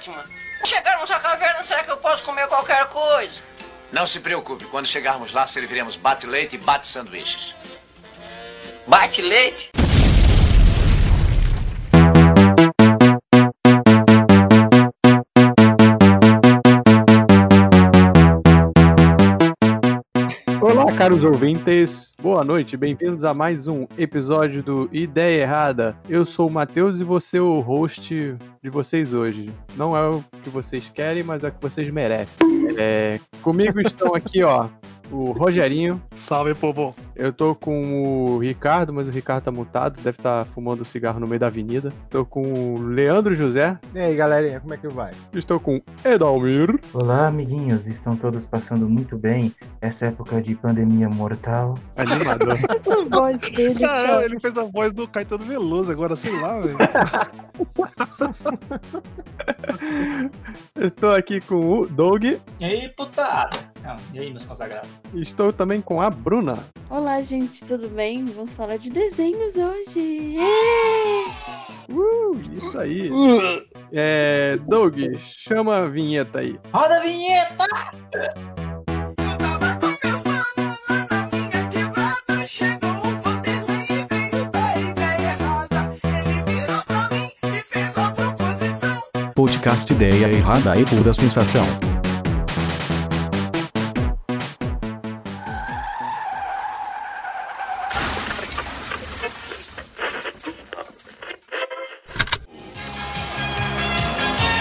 Batman. Chegarmos à caverna, será que eu posso comer qualquer coisa? Não se preocupe, quando chegarmos lá, serviremos bate-leite e bate-sanduíches. Bate-leite? Caros ouvintes. Boa noite, bem-vindos a mais um episódio do Ideia Errada. Eu sou o Matheus e você é o host de vocês hoje. Não é o que vocês querem, mas é o que vocês merecem. É, comigo estão aqui, ó, o Rogerinho. Salve, povo. Eu tô com o Ricardo, mas o Ricardo tá mutado, deve estar fumando cigarro no meio da avenida. Tô com o Leandro José. E aí, galerinha, como é que vai? Estou com Edalmir. Olá, amiguinhos, estão todos passando muito bem essa época de pandemia mortal. Animador. Essa voz dele, Caralho, cara. ele fez a voz do Caetano Veloso agora, sei lá, velho. Estou aqui com o Doug. E aí, putada? Não, e aí, meus consagrados? Estou também com a Bruna. Olá, gente, tudo bem? Vamos falar de desenhos hoje. É! Uh, isso aí. É, Doug, chama a vinheta aí. Roda a vinheta! Podcast Ideia Errada e Pura Sensação.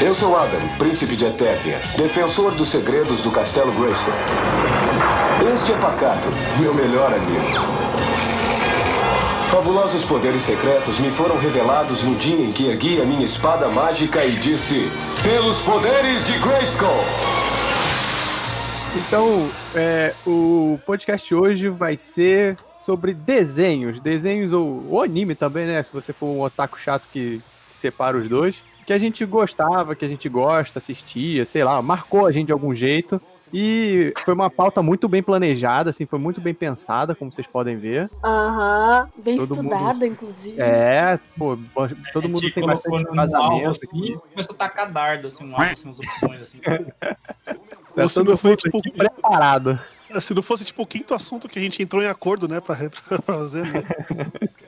Eu sou Adam, príncipe de Eternia, defensor dos segredos do Castelo Grayskull. Este é Pacato, meu melhor amigo. Fabulosos poderes secretos me foram revelados no dia em que ergui a minha espada mágica e disse: Pelos poderes de Grayskull! Então, é, o podcast hoje vai ser sobre desenhos. Desenhos ou, ou anime também, né? Se você for um otaku chato que, que separa os dois. Que a gente gostava, que a gente gosta, assistia, sei lá, marcou a gente de algum jeito. E foi uma pauta muito bem planejada, assim, foi muito bem pensada, como vocês podem ver. Aham. Bem Todo estudada, inclusive. É, pô, todo A mundo tem bastante vazamento assim, aqui. e começou a tacar dardo, assim, um alvo, assim, umas opções, assim. Tá Ou se não foi, mundo tipo, aqui preparado. Se não fosse, tipo, o quinto assunto que a gente entrou em acordo, né, pra, pra fazer, né?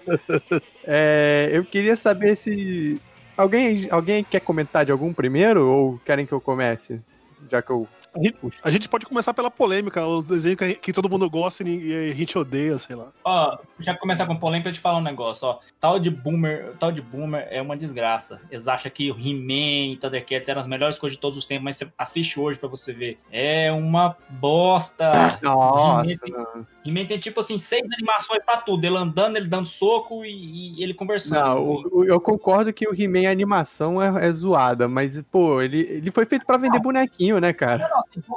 É, eu queria saber se. Alguém, alguém quer comentar de algum primeiro ou querem que eu comece? Já que eu. A gente, a gente pode começar pela polêmica, os desenhos que, que todo mundo gosta e a gente odeia, sei lá. Ó, já começar com polêmica, eu te falar um negócio, ó. Tal de Boomer, tal de Boomer é uma desgraça. Eles acham que o He-Man e Thundercats eram as melhores coisas de todos os tempos, mas você assiste hoje pra você ver. É uma bosta. Nossa, He-Man tem- não. Tipo assim, seis animações pra tudo. Ele andando, ele dando soco e, e ele conversando. Não, o- o- eu concordo que o He-Man a animação é, é zoada, mas, pô, ele, ele foi feito pra vender bonequinho, né, cara?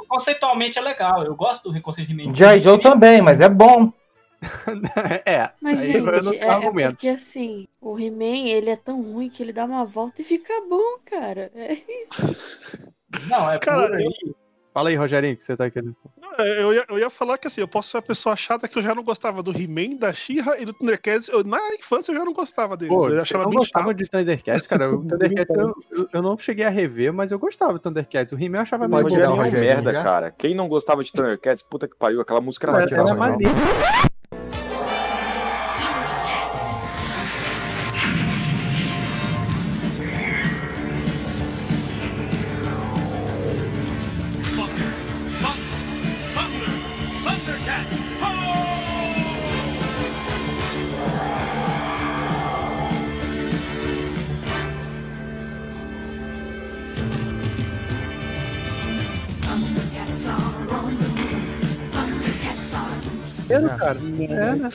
Conceitualmente é legal. Eu gosto do He-Man. G.I. Joe também, mas é bom. é. Mas, aí eu não gente, tenho é, é porque assim, o He-Man, ele é tão ruim que ele dá uma volta e fica bom, cara. É isso. Não, é Cara. Fala aí, Rogerinho, que você tá querendo. É, Eu ia, eu ia falar que assim, eu posso ser a pessoa chata que eu já não gostava do He-Man, da She-Ra e do Thundercats. Eu, na infância eu já não gostava deles. Pô, eu eu achava não bem gostava chato. de Thundercats, cara. O Thundercats eu, eu, eu não cheguei a rever, mas eu gostava do Thundercats. O He-Man eu achava meio dar Rogerinho é um Rogerinho, merda, já? cara. Quem não gostava de Thundercats, puta que pariu, aquela música era Mas era maneiro. Maneiro, cara. É, né?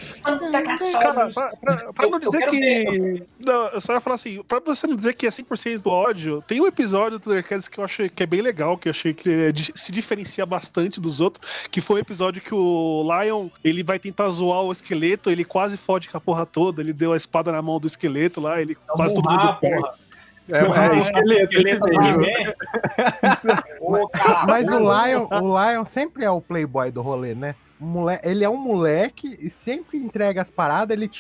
Cara, pra, pra- pra Eu- não dizer que. Não, eu só ia falar assim, pra você não dizer que é 100% ódio, tem um episódio do Thundercats que eu achei que é bem legal, que eu achei que é se diferencia bastante dos outros, que foi o episódio que o Lion, ele vai tentar zoar o esqueleto, ele quase fode com a porra toda, ele deu a espada na mão do esqueleto lá, ele quase todo mundo perde. É, é, esqueleto, Esqueleto cara, Mas o. Lion, o Lion sempre é o playboy do rolê, né? Mole- Ele é um moleque e sempre entrega as paradas, ele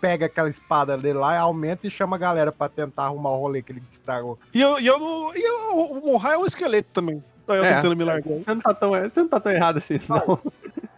pega aquela espada dele lá, aumenta e chama a galera pra tentar arrumar o rolê que ele estragou. E eu, e eu não. E eu, o Monra é um esqueleto também. Aí eu É. tentando me largar. Você não tá tão, você não tá tão errado assim, não.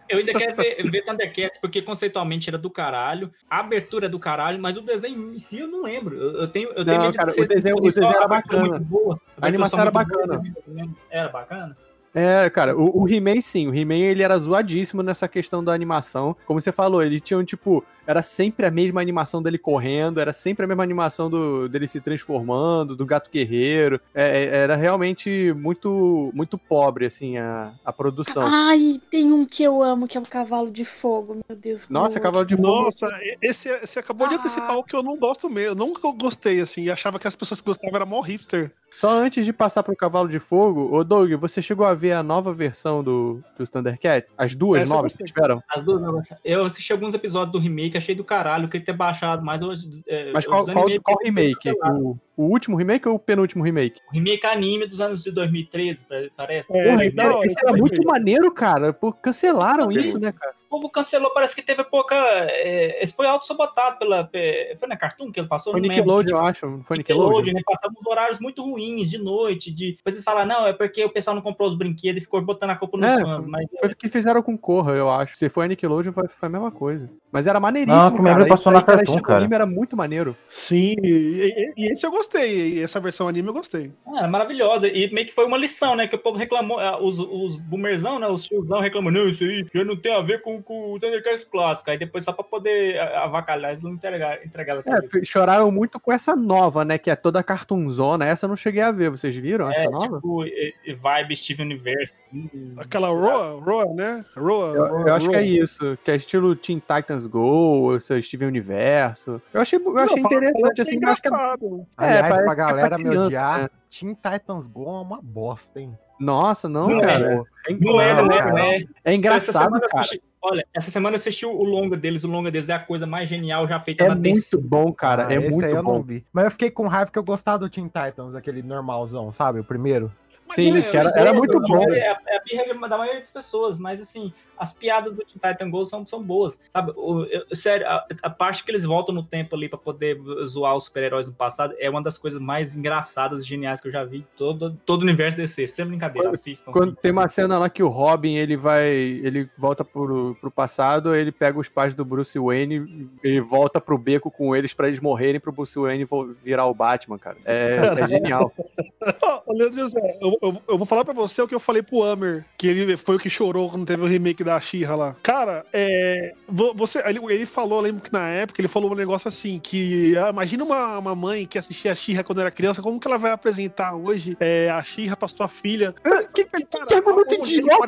Eu ainda quero ver, ver Thundercats, porque conceitualmente era do caralho, a abertura é do caralho, mas o desenho em si eu não lembro. Eu, tenho, eu tenho Não, medo de cara, ser o desenho- o desenho era bacana. muito boa, A animação era abertura muito bacana. boa, Era bacana? É, cara, o, o He-Man sim, o He-Man ele era zoadíssimo nessa questão da animação. Como você falou, ele tinha um tipo, era sempre a mesma animação dele correndo, era sempre a mesma animação do, dele se transformando, do gato guerreiro. É, é, era realmente muito muito pobre, assim, a, a produção. Ai, tem um que eu amo, que é o cavalo de fogo, meu Deus. Nossa, Cavalo de Fogo. Nossa, esse, esse acabou de antecipar o que eu não gosto mesmo. Eu nunca gostei, assim, e achava que as pessoas que gostavam eram mó hipster. Só antes de passar pro Cavalo de Fogo, ô Doug, você chegou a ver a nova versão do, do Thundercats? As duas Essa novas que tiveram? As duas não, Eu assisti alguns episódios do remake, achei do caralho, queria ter baixado mais. Eu, é, Mas qual, qual, qual remake? O, o último remake ou o penúltimo remake? O remake anime dos anos de 2013, pa- parece. Porra, Porra, esse, era, esse era muito maneiro, cara. Pô, cancelaram isso, né, cara? O povo cancelou, parece que teve pouca. É, esse foi auto-sabotado pela. pe- Foi na Cartoon que ele passou? Foi. Nickelodeon, eu acho. Foi Nickelodeon? Né? Passava uns horários muito ruins de noite. De... Depois eles falaram, não, é porque o pessoal não comprou os brinquedos e ficou botando a culpa nos É, fãs. Mas Foi o que fizeram com Korra, eu acho. Se foi a Nickelodeon, foi, foi a mesma coisa. Mas era maneiríssimo, Não, que cara. passou na Cartoon, estilo cara. anime era muito maneiro. Sim, e, e- esse eu gostei. E essa versão anime eu gostei. Ah, era maravilhosa. E meio que foi uma lição, né? Que o povo reclamou, ah, os, os boomerzão, né? Os tiozão reclamam, não, isso aí já não tem a ver com, com o Thundercats clássico. Aí depois, só pra poder ah, avacalhar, eles não entregaram, entregaram É, choraram muito com essa nova, né? Que é toda cartoonzona. Essa eu não cheguei a ver. Vocês viram essa É, nova? tipo, e- e vibe Steve Universe. assim. Aquela Roa, Roa, né? Roa. Eu, Roa, eu acho que é Roa. isso, que é estilo Teen Titans Go, ou seu Steven Universo. Eu achei, eu achei Não, interessante, é assim, mas é- engraçado. Aliás, pra é pra galera me odiar, né? Teen Titans Go é uma bosta, hein? Nossa, não, Não cara. é. É, Não é, não é, cara. não é. é Essa engraçado, cara. Olha, essa semana eu assisti o longa deles. O longa deles é a coisa mais genial já feita É na DC. muito bom, cara. Ah, é muito aí eu bom. não vi. Mas eu fiquei com raiva que eu gostava do Teen Titans, aquele normalzão, sabe? O primeiro. Mas Sim, é, era, era é, muito bom. É a, é a birra da maioria das pessoas, mas assim, as piadas do Titan Go são, são boas, sabe? O, eu- sério, a, a parte que eles voltam no tempo ali pra poder zoar os super-heróis do passado é uma das coisas mais engraçadas e geniais que eu já vi todo, todo o universo DC. Sem brincadeira, assistam. Quando tem uma cena lá que o Robin ele vai. ele volta pro, pro passado, ele pega os pais do Bruce Wayne e volta pro beco com eles pra eles morrerem pro Bruce Wayne virar o Batman, cara. É, é genial. Leandro José, eu, eu- eu vou falar pra você o que eu falei pro Hammer, que ele foi o que chorou quando teve o remake da She-Ra lá. Cara, é, vo- você, ele, ele falou, eu lembro que na época ele falou um negócio assim, que ah, imagina uma, uma mãe que assistia a She-Ra quando era criança, como que ela vai apresentar hoje é, a She-Ra pra sua filha? Que, que, que argumento idiota!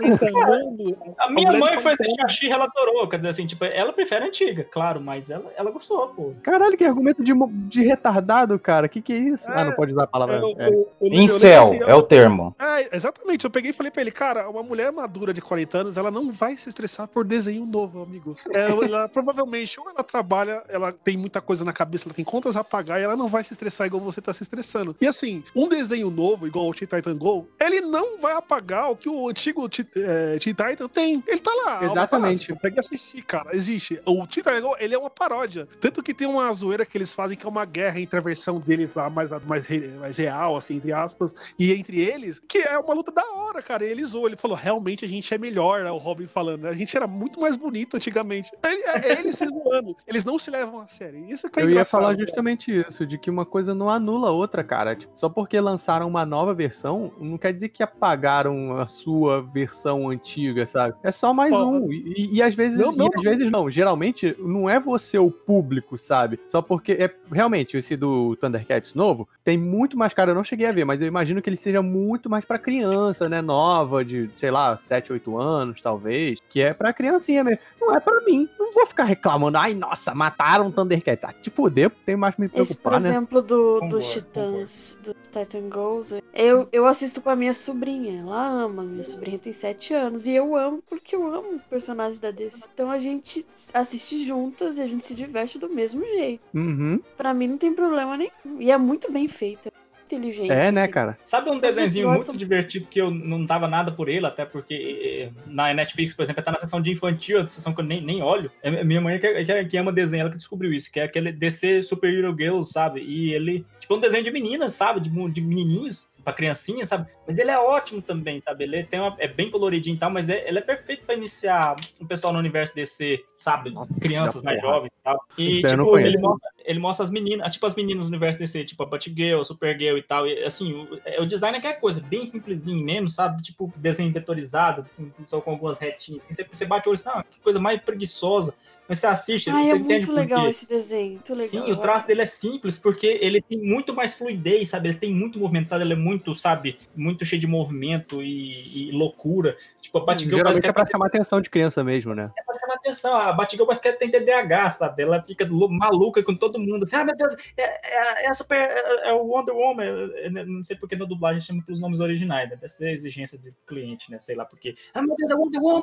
A minha mulher mãe foi 40 assistir a She-Ra, ela adorou. Quer dizer assim, tipo, ela prefere a antiga, claro, mas ela, ela gostou, pô. Caralho, que argumento de, de retardado, cara. Que que é isso? ah, não pode usar a palavra. Eu- é. eu- eu- eu lembro Incel assim, é o termo. É, exatamente. Eu peguei e falei pra ele, cara, uma mulher madura de 40 anos, ela não vai se estressar por desenho novo, amigo. É, ela provavelmente, ou ela trabalha, ela tem muita coisa na cabeça, ela tem contas a pagar e ela não vai se estressar igual você tá se estressando. E assim, um desenho novo, igual o Teen Titan Go, ele não vai apagar o que o antigo Teen é, Teen Titan tem. Ele tá lá. tá lá, Exatamente. Você consegue assistir, cara. Existe. O Teen Titan Go, ele é uma paródia. Tanto que tem uma zoeira que eles fazem que é uma guerra entre a versão deles lá mais, mais, mais real, assim, entre aspas, e entre eles, que é uma luta da hora, cara. E ele zoou, ele falou, realmente a gente é melhor, né? O Robin falando, né? A gente era muito mais bonito antigamente. Ele, é ele se zoando. Eles não se levam a sério. Isso que é Eu ia falar cara. justamente isso, de que uma coisa não anula a outra, cara. Tipo, só porque lançaram uma nova versão, não quer dizer que apagaram a sua versão antiga, sabe? É só mais Ó, um. E, e às vezes, Não, não, e às vezes não. Geralmente não é você o público, sabe? Só porque é realmente esse do Thundercats novo tem muito mais cara. Eu não cheguei a ver, mas eu imagino que ele seja muito mais pra criança, né? Nova, de sei lá, 7, 8 anos, talvez. Que é pra criancinha mesmo. Não é pra mim. Não vou ficar reclamando. Ai, nossa, mataram o Thundercats. Ah, te fuder, tem mais que me Esse, por preocupar, né? exemplo, do, dos Titãs, do Titan Goals, eu, eu assisto com a minha sobrinha. Ela ama, minha sobrinha tem 7 anos. E eu amo porque eu amo personagens da DC. Então a gente assiste juntas e a gente se diverte do mesmo jeito. Uhum. Pra mim não tem problema nenhum. E é muito bem feita. Inteligente. É, né, assim. cara? Sabe um desenho muito divertido que eu não dava nada por ele, até porque eh, na Netflix, por exemplo, tá na seção de infantil, a seção que eu nem, nem olho. É minha mãe que, que, que ama desenho, ela que descobriu isso, que é aquele DC Super Hero Girls, sabe? E ele, tipo, um desenho de meninas, sabe? De, de menininhos, pra criancinha, sabe? Mas ele é ótimo também, sabe? Ele tem uma, é bem coloridinho e tal, mas é, ele é perfeito pra iniciar o pessoal no universo DC, sabe? Nossa, Crianças mais porra. jovens e tal. E, Isso não tipo, ele conheço. mostra, ele mostra as meninas, tipo as meninas do universo DC, tipo a Batgirl, Supergirl e tal. E, assim, o, é- o design é aquela coisa, bem simplesinho mesmo, sabe? Tipo, desenho vetorizado, com, só com algumas retinhas. Assim, você, você bate o olho e fala, ah, que coisa mais preguiçosa. Mas você assiste, Ai, você é entende muito legal esse desenho. Muito legal. Sim, o traço dele é simples, porque ele tem muito mais fluidez, sabe? Ele tem muito movimentado, ele é muito, sabe, muito cheio de movimento e, e loucura. Tipo, a Batgirl Geralmente que é pra chamar atenção de criança mesmo, né? pra chamar atenção. A Batgirl parece que ela tem TDAH, sabe? Ela fica maluca com todo mundo. Assim, ah, meu Deus, é, é, é a super. É, é o Wonder Woman. É, é, não sei porque na dublagem chama pelos nomes originais, né? Deve ser a exigência do cliente, né? Sei lá porque. Ah, meu Deus, é Wonder Woman!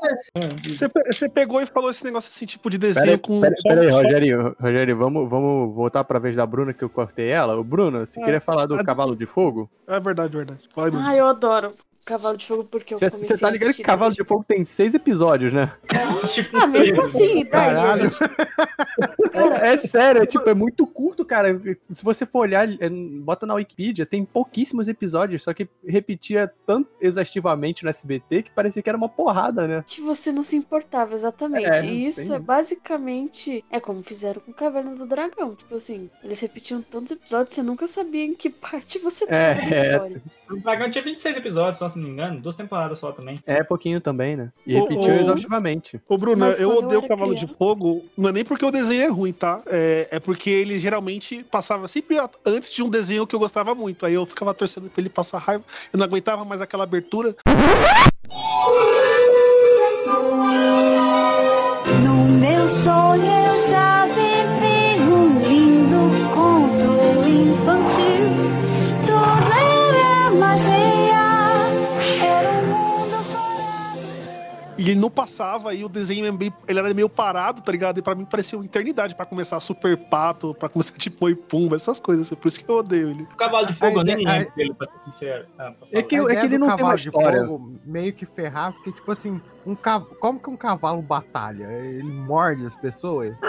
Você, você pegou e falou esse negócio assim, tipo de desenho Pera aí, com. pera, só- pera aí, Rogério, Rogério, vamos, vamos voltar pra vez da Bruna que eu cortei ela. O Bruno, você Ah, queria falar do Cavalo de Fogo? É verdade, verdade. Ah, eu adoro Cavalo de Fogo porque eu Você comecei você tá ligado que Cavalo de Fogo tem seis episódios, né? tipo, Ah, mesmo assim. Caralho. É, é sério, é, tipo, é muito curto, cara. Se você for olhar, é, bota na Wikipedia, tem pouquíssimos episódios, só que repetia tanto exaustivamente no SBT que parecia que era uma porrada, né? Que você não se importava, exatamente. É, e isso é basicamente. É como fizeram com Caverna do Dragão. Tipo assim, eles repetiam tantos episódios, você nunca sabia em que parte você tava É, da é. história. O Dragão tinha 26 episódios, só se não me engano. Duas temporadas só também. É pouquinho também, né? E Ô, repetiu ô, exaustivamente. Ô, Bruno, Mas eu odeio o Cavalo de criança- Fogo, não é nem porque o desenho é ruim, tá? É, é porque ele geralmente passava sempre antes de um desenho que eu gostava muito. Aí eu ficava torcendo pra ele passar raiva. Eu não aguentava mais aquela abertura. No meu sonho eu já ele não passava, e o desenho é meio- ele era meio parado, tá ligado? E pra mim parecia uma eternidade pra começar Super Pato, pra começar tipo Oi Pumba, essas coisas. Por isso que eu odeio ele. O Cavalo de Fogo, A eu nem lembro dele, pra ser sincero. Ah, É que, é que ele não tem uma cavalo de história. fogo meio que ferrar, porque, tipo assim, um cav... como que um cavalo batalha? Ele morde as pessoas?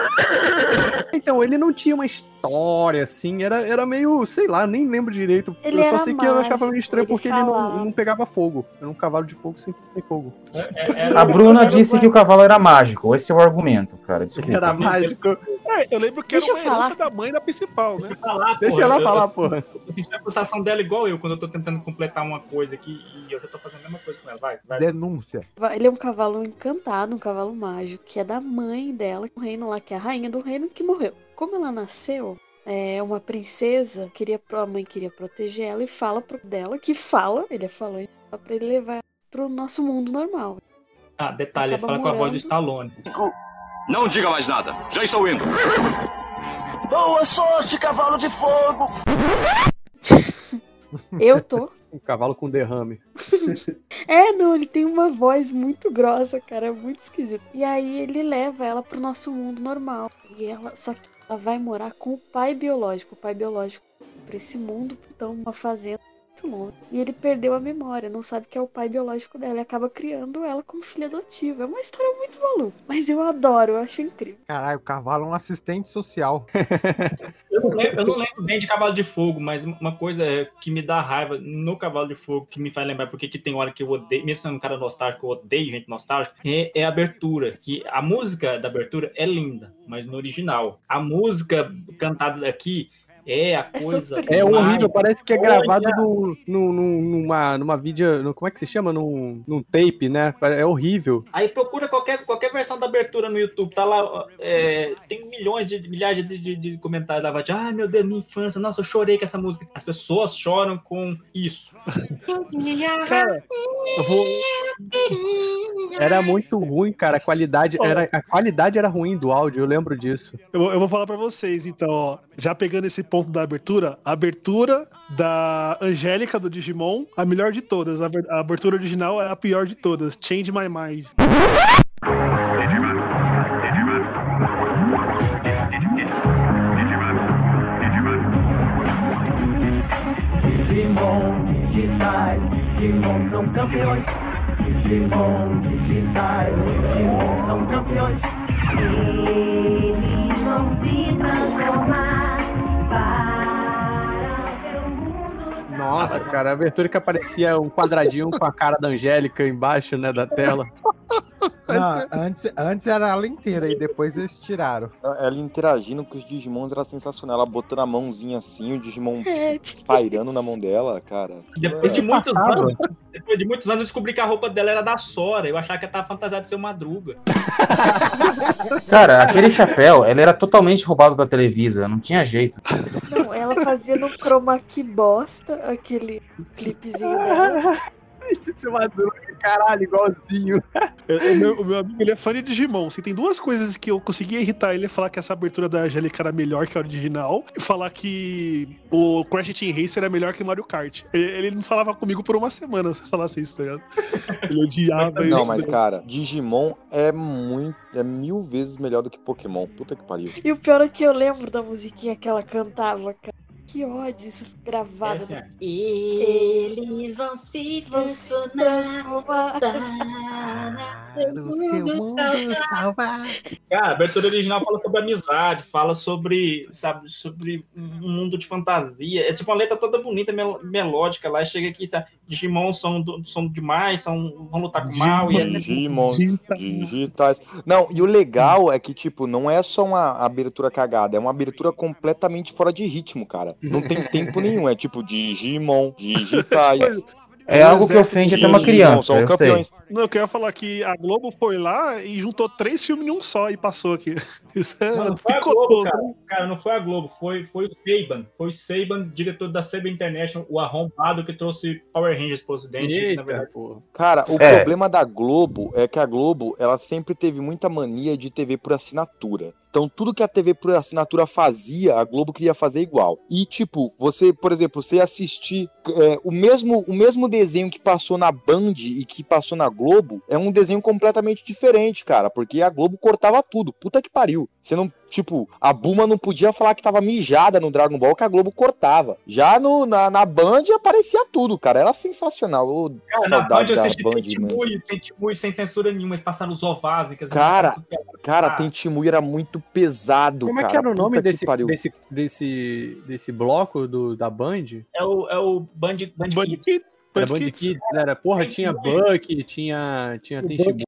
Então, ele não tinha uma história, assim, era, era meio, sei lá, nem lembro direito. Ele eu só era sei que eu achava mágico, meio estranho ele porque ele não, falava. não pegava fogo. Era um cavalo de fogo sem, sem fogo. É, A Bruna disse que o cavalo era mágico. Esse é o argumento, cara. Desculpa. Era mágico. É, eu lembro que Deixa era eu uma herança falar. da mãe da principal, né? falar, Deixa porra, ela eu- falar, eu- porra. Eu senti a pulsação dela igual eu, quando eu tô tentando completar uma coisa aqui e eu já tô fazendo a mesma coisa com ela. Vai, vai. Denúncia. Ele é um cavalo encantado, um cavalo mágico, que é da mãe dela, o reino lá, que é a rainha do reino que morreu. Como ela nasceu, é uma princesa, queria, a mãe queria proteger ela e fala pro dela, que fala, ele é falante, fala pra ele levar pro nosso mundo normal. Ah, detalhe, ele Acaba fala com a voz do morando. Stallone. Não diga mais nada. Já estou indo. Boa sorte, cavalo de fogo! Eu tô. Um cavalo com derrame. É, não, ele tem uma voz muito grossa, cara, é muito esquisito. E aí ele leva ela pro nosso mundo normal. E ela, só que ela vai morar com o pai biológico, o pai biológico pra esse mundo, então uma fazenda muito longe. E ele perdeu a memória, não sabe que é o pai biológico dela e acaba criando ela como filha adotiva. É uma história muito maluca, mas eu adoro, eu acho incrível. Caralho, o cavalo é um assistente social. Eu não, lembro, eu não lembro bem de Cavalo de Fogo, mas uma coisa que me dá raiva no Cavalo de Fogo, que me faz lembrar porque que tem hora que eu odeio, mesmo sendo um cara nostálgico, eu odeio gente nostálgica, é, é a abertura. Que a música da abertura é linda, mas no original. A música cantada aqui é a É coisa. É mais- horrível, parece que é gravado no, no, no- numa, numa vídeo. No, como é que se chama? Num, num tape, né? É horrível. Aí procura qualquer, qualquer versão da abertura no YouTube, tá lá, é, tem milhões de milhares de, de, de comentários lá, de, ai meu Deus, minha infância, nossa, eu chorei com essa música. As pessoas choram com isso. Cara, eu vou. Era muito ruim, cara. A qualidade, era, a qualidade era ruim do áudio, eu lembro disso. Eu, eu vou falar pra vocês, então, ó. Já pegando esse ponto da abertura, a abertura da Angélica do Digimon, a melhor de todas. A, abertura original é a pior de todas. Change My Mind. Digimon são campeões. Digimon digitais, Digimon são campeões. Eles vão se transformar Nossa, cara, a abertura que aparecia um quadradinho com a cara da Angélica embaixo, né, da tela. Não, antes, antes era ela inteira e depois eles tiraram. Ela interagindo com os Digimons era sensacional. Ela botando a mãozinha assim, o Digimon É, tipo pairando na mão dela, cara. Depois de, É. muitos passava. anos, depois de muitos anos, eu descobri que a roupa dela era da Sora. Eu achava que ela tava fantasiada de ser uma madruga. Cara, aquele chapéu, ele era totalmente roubado da Televisa, não tinha jeito. Não, ela fazia no chroma key bosta aquele clipezinho dela. Deixa de ser madruga, caralho, igualzinho. O meu, o meu amigo ele é fã de Digimon. Se tem duas coisas que eu conseguia irritar ele é falar que essa abertura da Angélica era melhor que a original e falar que o Crash Team Racer é melhor que Mario Kart. Ele, ele não falava comigo por uma semana se eu falasse isso, tá ligado? Ele odiava isso. Não, mas cara, Digimon é muito. É mil vezes melhor do que Pokémon. Puta que pariu. E o pior é que eu lembro da musiquinha que ela cantava, cara. Que ódio, isso gravado. Essa é- Eles vão se Vão transformar. transformar. O seu mundo salvar. Cara, a abertura original fala sobre amizade, fala sobre, sabe, sobre um mundo de fantasia. É tipo uma letra toda bonita, mel- melódica lá. E chega aqui, sabe, Digimon são, do- são demais, são, vão lutar com o mal. E é Digimon digitais. Não, e o legal é que, tipo, não é só uma abertura cagada, é uma abertura completamente fora de ritmo, cara. Não tem tempo nenhum. É tipo Digimon, digitais. É algo que ofende até uma criança, são eu sei. Não, eu queria falar que a Globo foi lá e juntou três filmes em um só e passou aqui. Isso é Não, não foi a Globo, cara. Cara, não foi a Globo, foi, foi o Saban. Foi o Saban, diretor da Saban International, o arrombado que trouxe Power Rangers pro ocidente. na Eita, verdade, porra. Cara, o É. problema da Globo é que a Globo, ela sempre teve muita mania de TV por assinatura. Então, tudo que a TV por assinatura fazia, a Globo queria fazer igual. E, tipo, você, por exemplo, você assistir é, o, mesmo, o mesmo desenho que passou na Band e que passou na Globo, é um desenho completamente diferente, cara, porque a Globo cortava tudo. Puta que pariu. Você não, tipo, a Buma não podia falar que tava mijada no Dragon Ball, que a Globo cortava. Já no, na, na Band aparecia tudo, cara. Era sensacional. Cara, na Band eu assisti Band, tem mano. Timui, tem Timui sem censura nenhuma, eles passaram os ovás, Cara, Cara, Ah. tem Timui era muito pesado, Como é cara. que era o nome desse, pariu. desse, desse, desse bloco do, da Band? É o, é o Band, Band, Band Kids. Kids. Era Band Band Kids. Kids, né? Era, porra, Tem tinha. Buck, tinha, tinha tem Buck. Shibuya.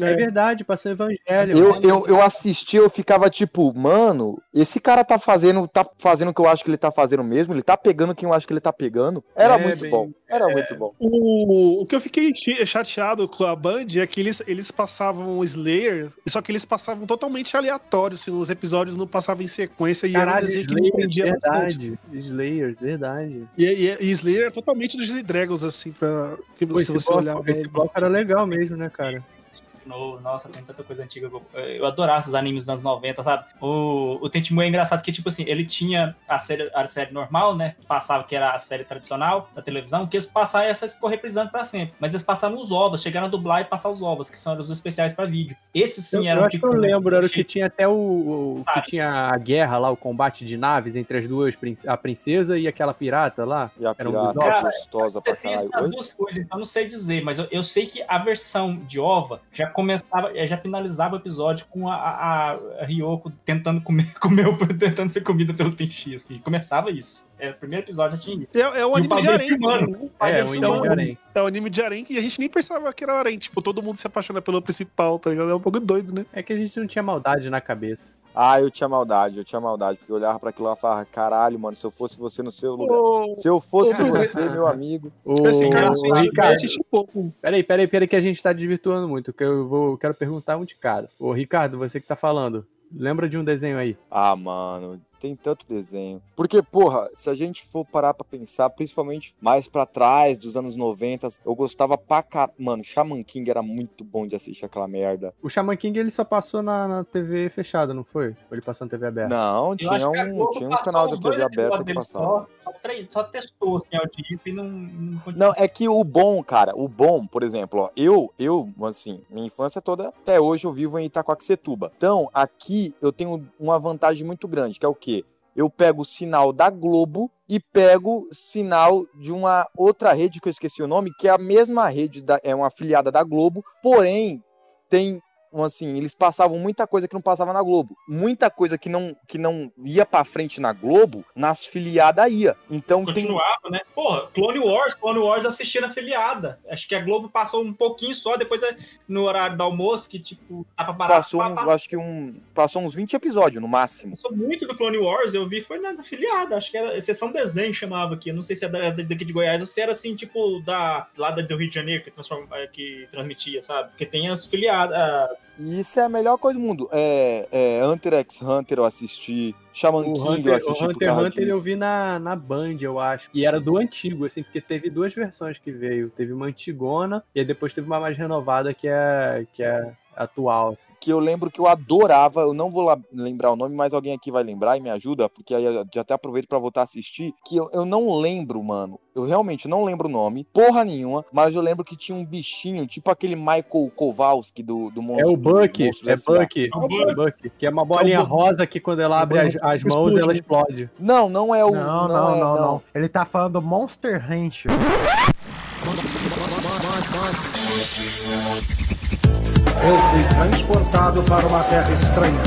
É. É. verdade, passou Evangelho. Eu, eu, eu assisti, eu ficava tipo, mano, esse cara tá fazendo, tá fazendo o que eu acho que ele tá fazendo mesmo, ele tá pegando quem eu acho que ele tá pegando. Era É, muito bem- bom, era muito bom. O, o que eu fiquei chateado com a Band é que eles, eles passavam Slayer, só que eles passavam totalmente aleatório, assim, os episódios não passavam em sequência e era um Caralho, desenho que me Slayers, prendia bastante. verdade. Slayers, verdade. E, e, e Slayer é totalmente dos Dragons, assim, pra que se você bloco, olhar. esse bloco era legal mesmo, né, cara? No- nossa, tem tanta coisa antiga. Eu, adorava esses animes dos anos 90, sabe? O, o Tenchimu é engraçado que, tipo assim, ele tinha a série, a série normal, né? Passava que era a série tradicional da televisão, que eles passaram e essa ficou reprisando pra sempre. Mas eles passaram os ovos, chegaram a dublar e passar os ovos, que são os especiais pra vídeo. Esses sim eu, eram eu acho que eu lembro, era o que tinha até o, o que tinha a guerra lá, o combate de naves entre as duas, a princesa e aquela pirata lá. E a Era um pirata visual. Cara, gostosa pra caralho. duas coisas, então não sei dizer, mas eu, eu sei que a versão de OVA já começava, eh, já finalizava o episódio com a, a, a Ryoko tentando comer, comer, o- tentando ser comida pelo Tenchi, assim. Começava isso. É, o primeiro episódio já tinha isso. É, é o o anime de Arém. né? É, o filmando. anime de Arém. É o anime de Arém que a gente nem pensava que era o Arém. Tipo, todo mundo se apaixona pelo principal, tá ligado? É um pouco doido, né? É que a gente não tinha maldade na cabeça. Ah, eu tinha maldade, eu tinha maldade, porque eu olhava pra aquilo lá e falava, caralho, mano, se eu fosse você no seu lugar. Ô, Se eu fosse Ô, você, meu amigo. O, Esse cara assiste, Ricardo, assiste pouco. peraí, peraí, peraí, que a gente tá desvirtuando muito. Que eu vou, eu quero perguntar um de cada. Ô, Ricardo, você que tá falando, lembra de um desenho aí? Ah, mano, tem tanto desenho. Porque, porra, se a gente for parar pra pensar, principalmente mais pra trás, dos anos 90, eu gostava pra car... Mano, Shaman King era muito bom de assistir aquela merda. O Shaman King ele só passou na, na TV fechada, não foi? Ou ele passou na TV aberta? Não, tinha um, tinha um canal dois TV aberta que passava. Só, só, só testou assim, a audiência e não, não Não, é que o bom, cara, o bom, por exemplo, ó, eu, eu, assim, minha infância toda, até hoje eu vivo em Itacoaquecetuba. Então, aqui eu tenho uma vantagem muito grande, que é o quê? Eu pego o sinal da Globo e pego sinal de uma outra rede que eu esqueci o nome, que é a mesma rede, da, é uma afiliada da Globo, porém tem assim, eles passavam muita coisa que não passava na Globo. Muita coisa que não, que não ia pra frente na Globo, nas filiadas ia. Então tem. Continuava, né? Porra, Clone Wars, Clone Wars assistia na filiada. Acho que a Globo passou um pouquinho só, depois é no horário do almoço, que tipo, dá pra parar. Passou, um- acho que um. Passou uns 20 episódios no máximo. Passou muito do Clone Wars, eu vi, foi na, na filiada. Acho que era sessão desenho chamava aqui. Eu não sei se é da- daqui de Goiás ou se era assim, tipo, da, lá do Rio de Janeiro que, transforma, que transmitia, sabe? Porque tem as filiadas. E isso é a melhor coisa do mundo. É, é Hunter x Hunter eu assisti. Shaman O King eu Hunter, assisti o Hunter, causa Hunter eu vi na, na Band, eu acho. E era do antigo, assim, porque teve duas versões que veio. Teve uma antigona e depois teve uma mais renovada que é, que é atual. assim. que eu lembro que eu adorava, eu não vou lá lembrar o nome, mas alguém aqui vai lembrar e me ajuda, porque aí eu já até aproveito pra voltar a assistir, que eu, eu não lembro, mano. Eu realmente não lembro o nome, porra nenhuma, mas eu lembro que tinha um bichinho, tipo aquele Michael Kowalski do, do É Monstro. o Buck, do Monstros é S.A.. Buck, é o Buck, que é uma bolinha rosa que quando ela abre as, as mãos ela explode. Não, não é o. Não, não, não, não, Ele tá falando Monster Rancher. Eu fui transportado para uma terra estranha,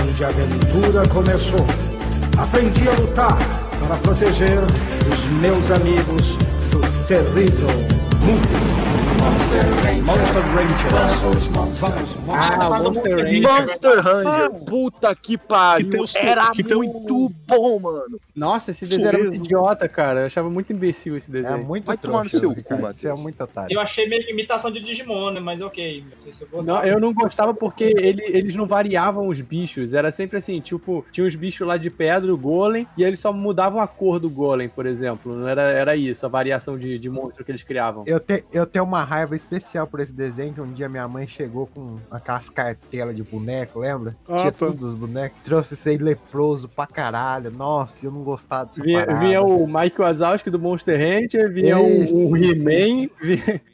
onde a aventura começou. Aprendi a lutar para proteger os meus amigos do terrível mundo. Monster Rangers. Vamos, Ah, o Monster Ranger. Monster Ranger, Ah. puta que pariu, Que os- era que muito bom, mano. Nossa, esse desenho era muito idiota, cara. Eu achava muito imbecil esse desenho. É muito Vai tomar no seu cu? Matheus. Isso é muito otário. Eu achei meio que imitação de Digimon, né? Mas ok. Não sei se eu Não, gostava. eu não gostava porque ele- eles não variavam os bichos. Era sempre assim, tipo, tinha uns bichos lá de pedra, o golem, e eles só mudavam a cor do golem, por exemplo. Não era, era isso, a variação de, de monstro que eles criavam. Eu, te- eu tenho uma raiva especial por esse desenho, que um dia minha mãe chegou com aquelas cartelas de boneco, lembra? Ah, Tinha tá. todos os bonecos. Trouxe esse aí leproso pra caralho. Nossa, eu não gostava dessa Vinha, parada. vinha o Mike Wazowski do Monster Ranger, vinha um- Isso, um isso, He-Man,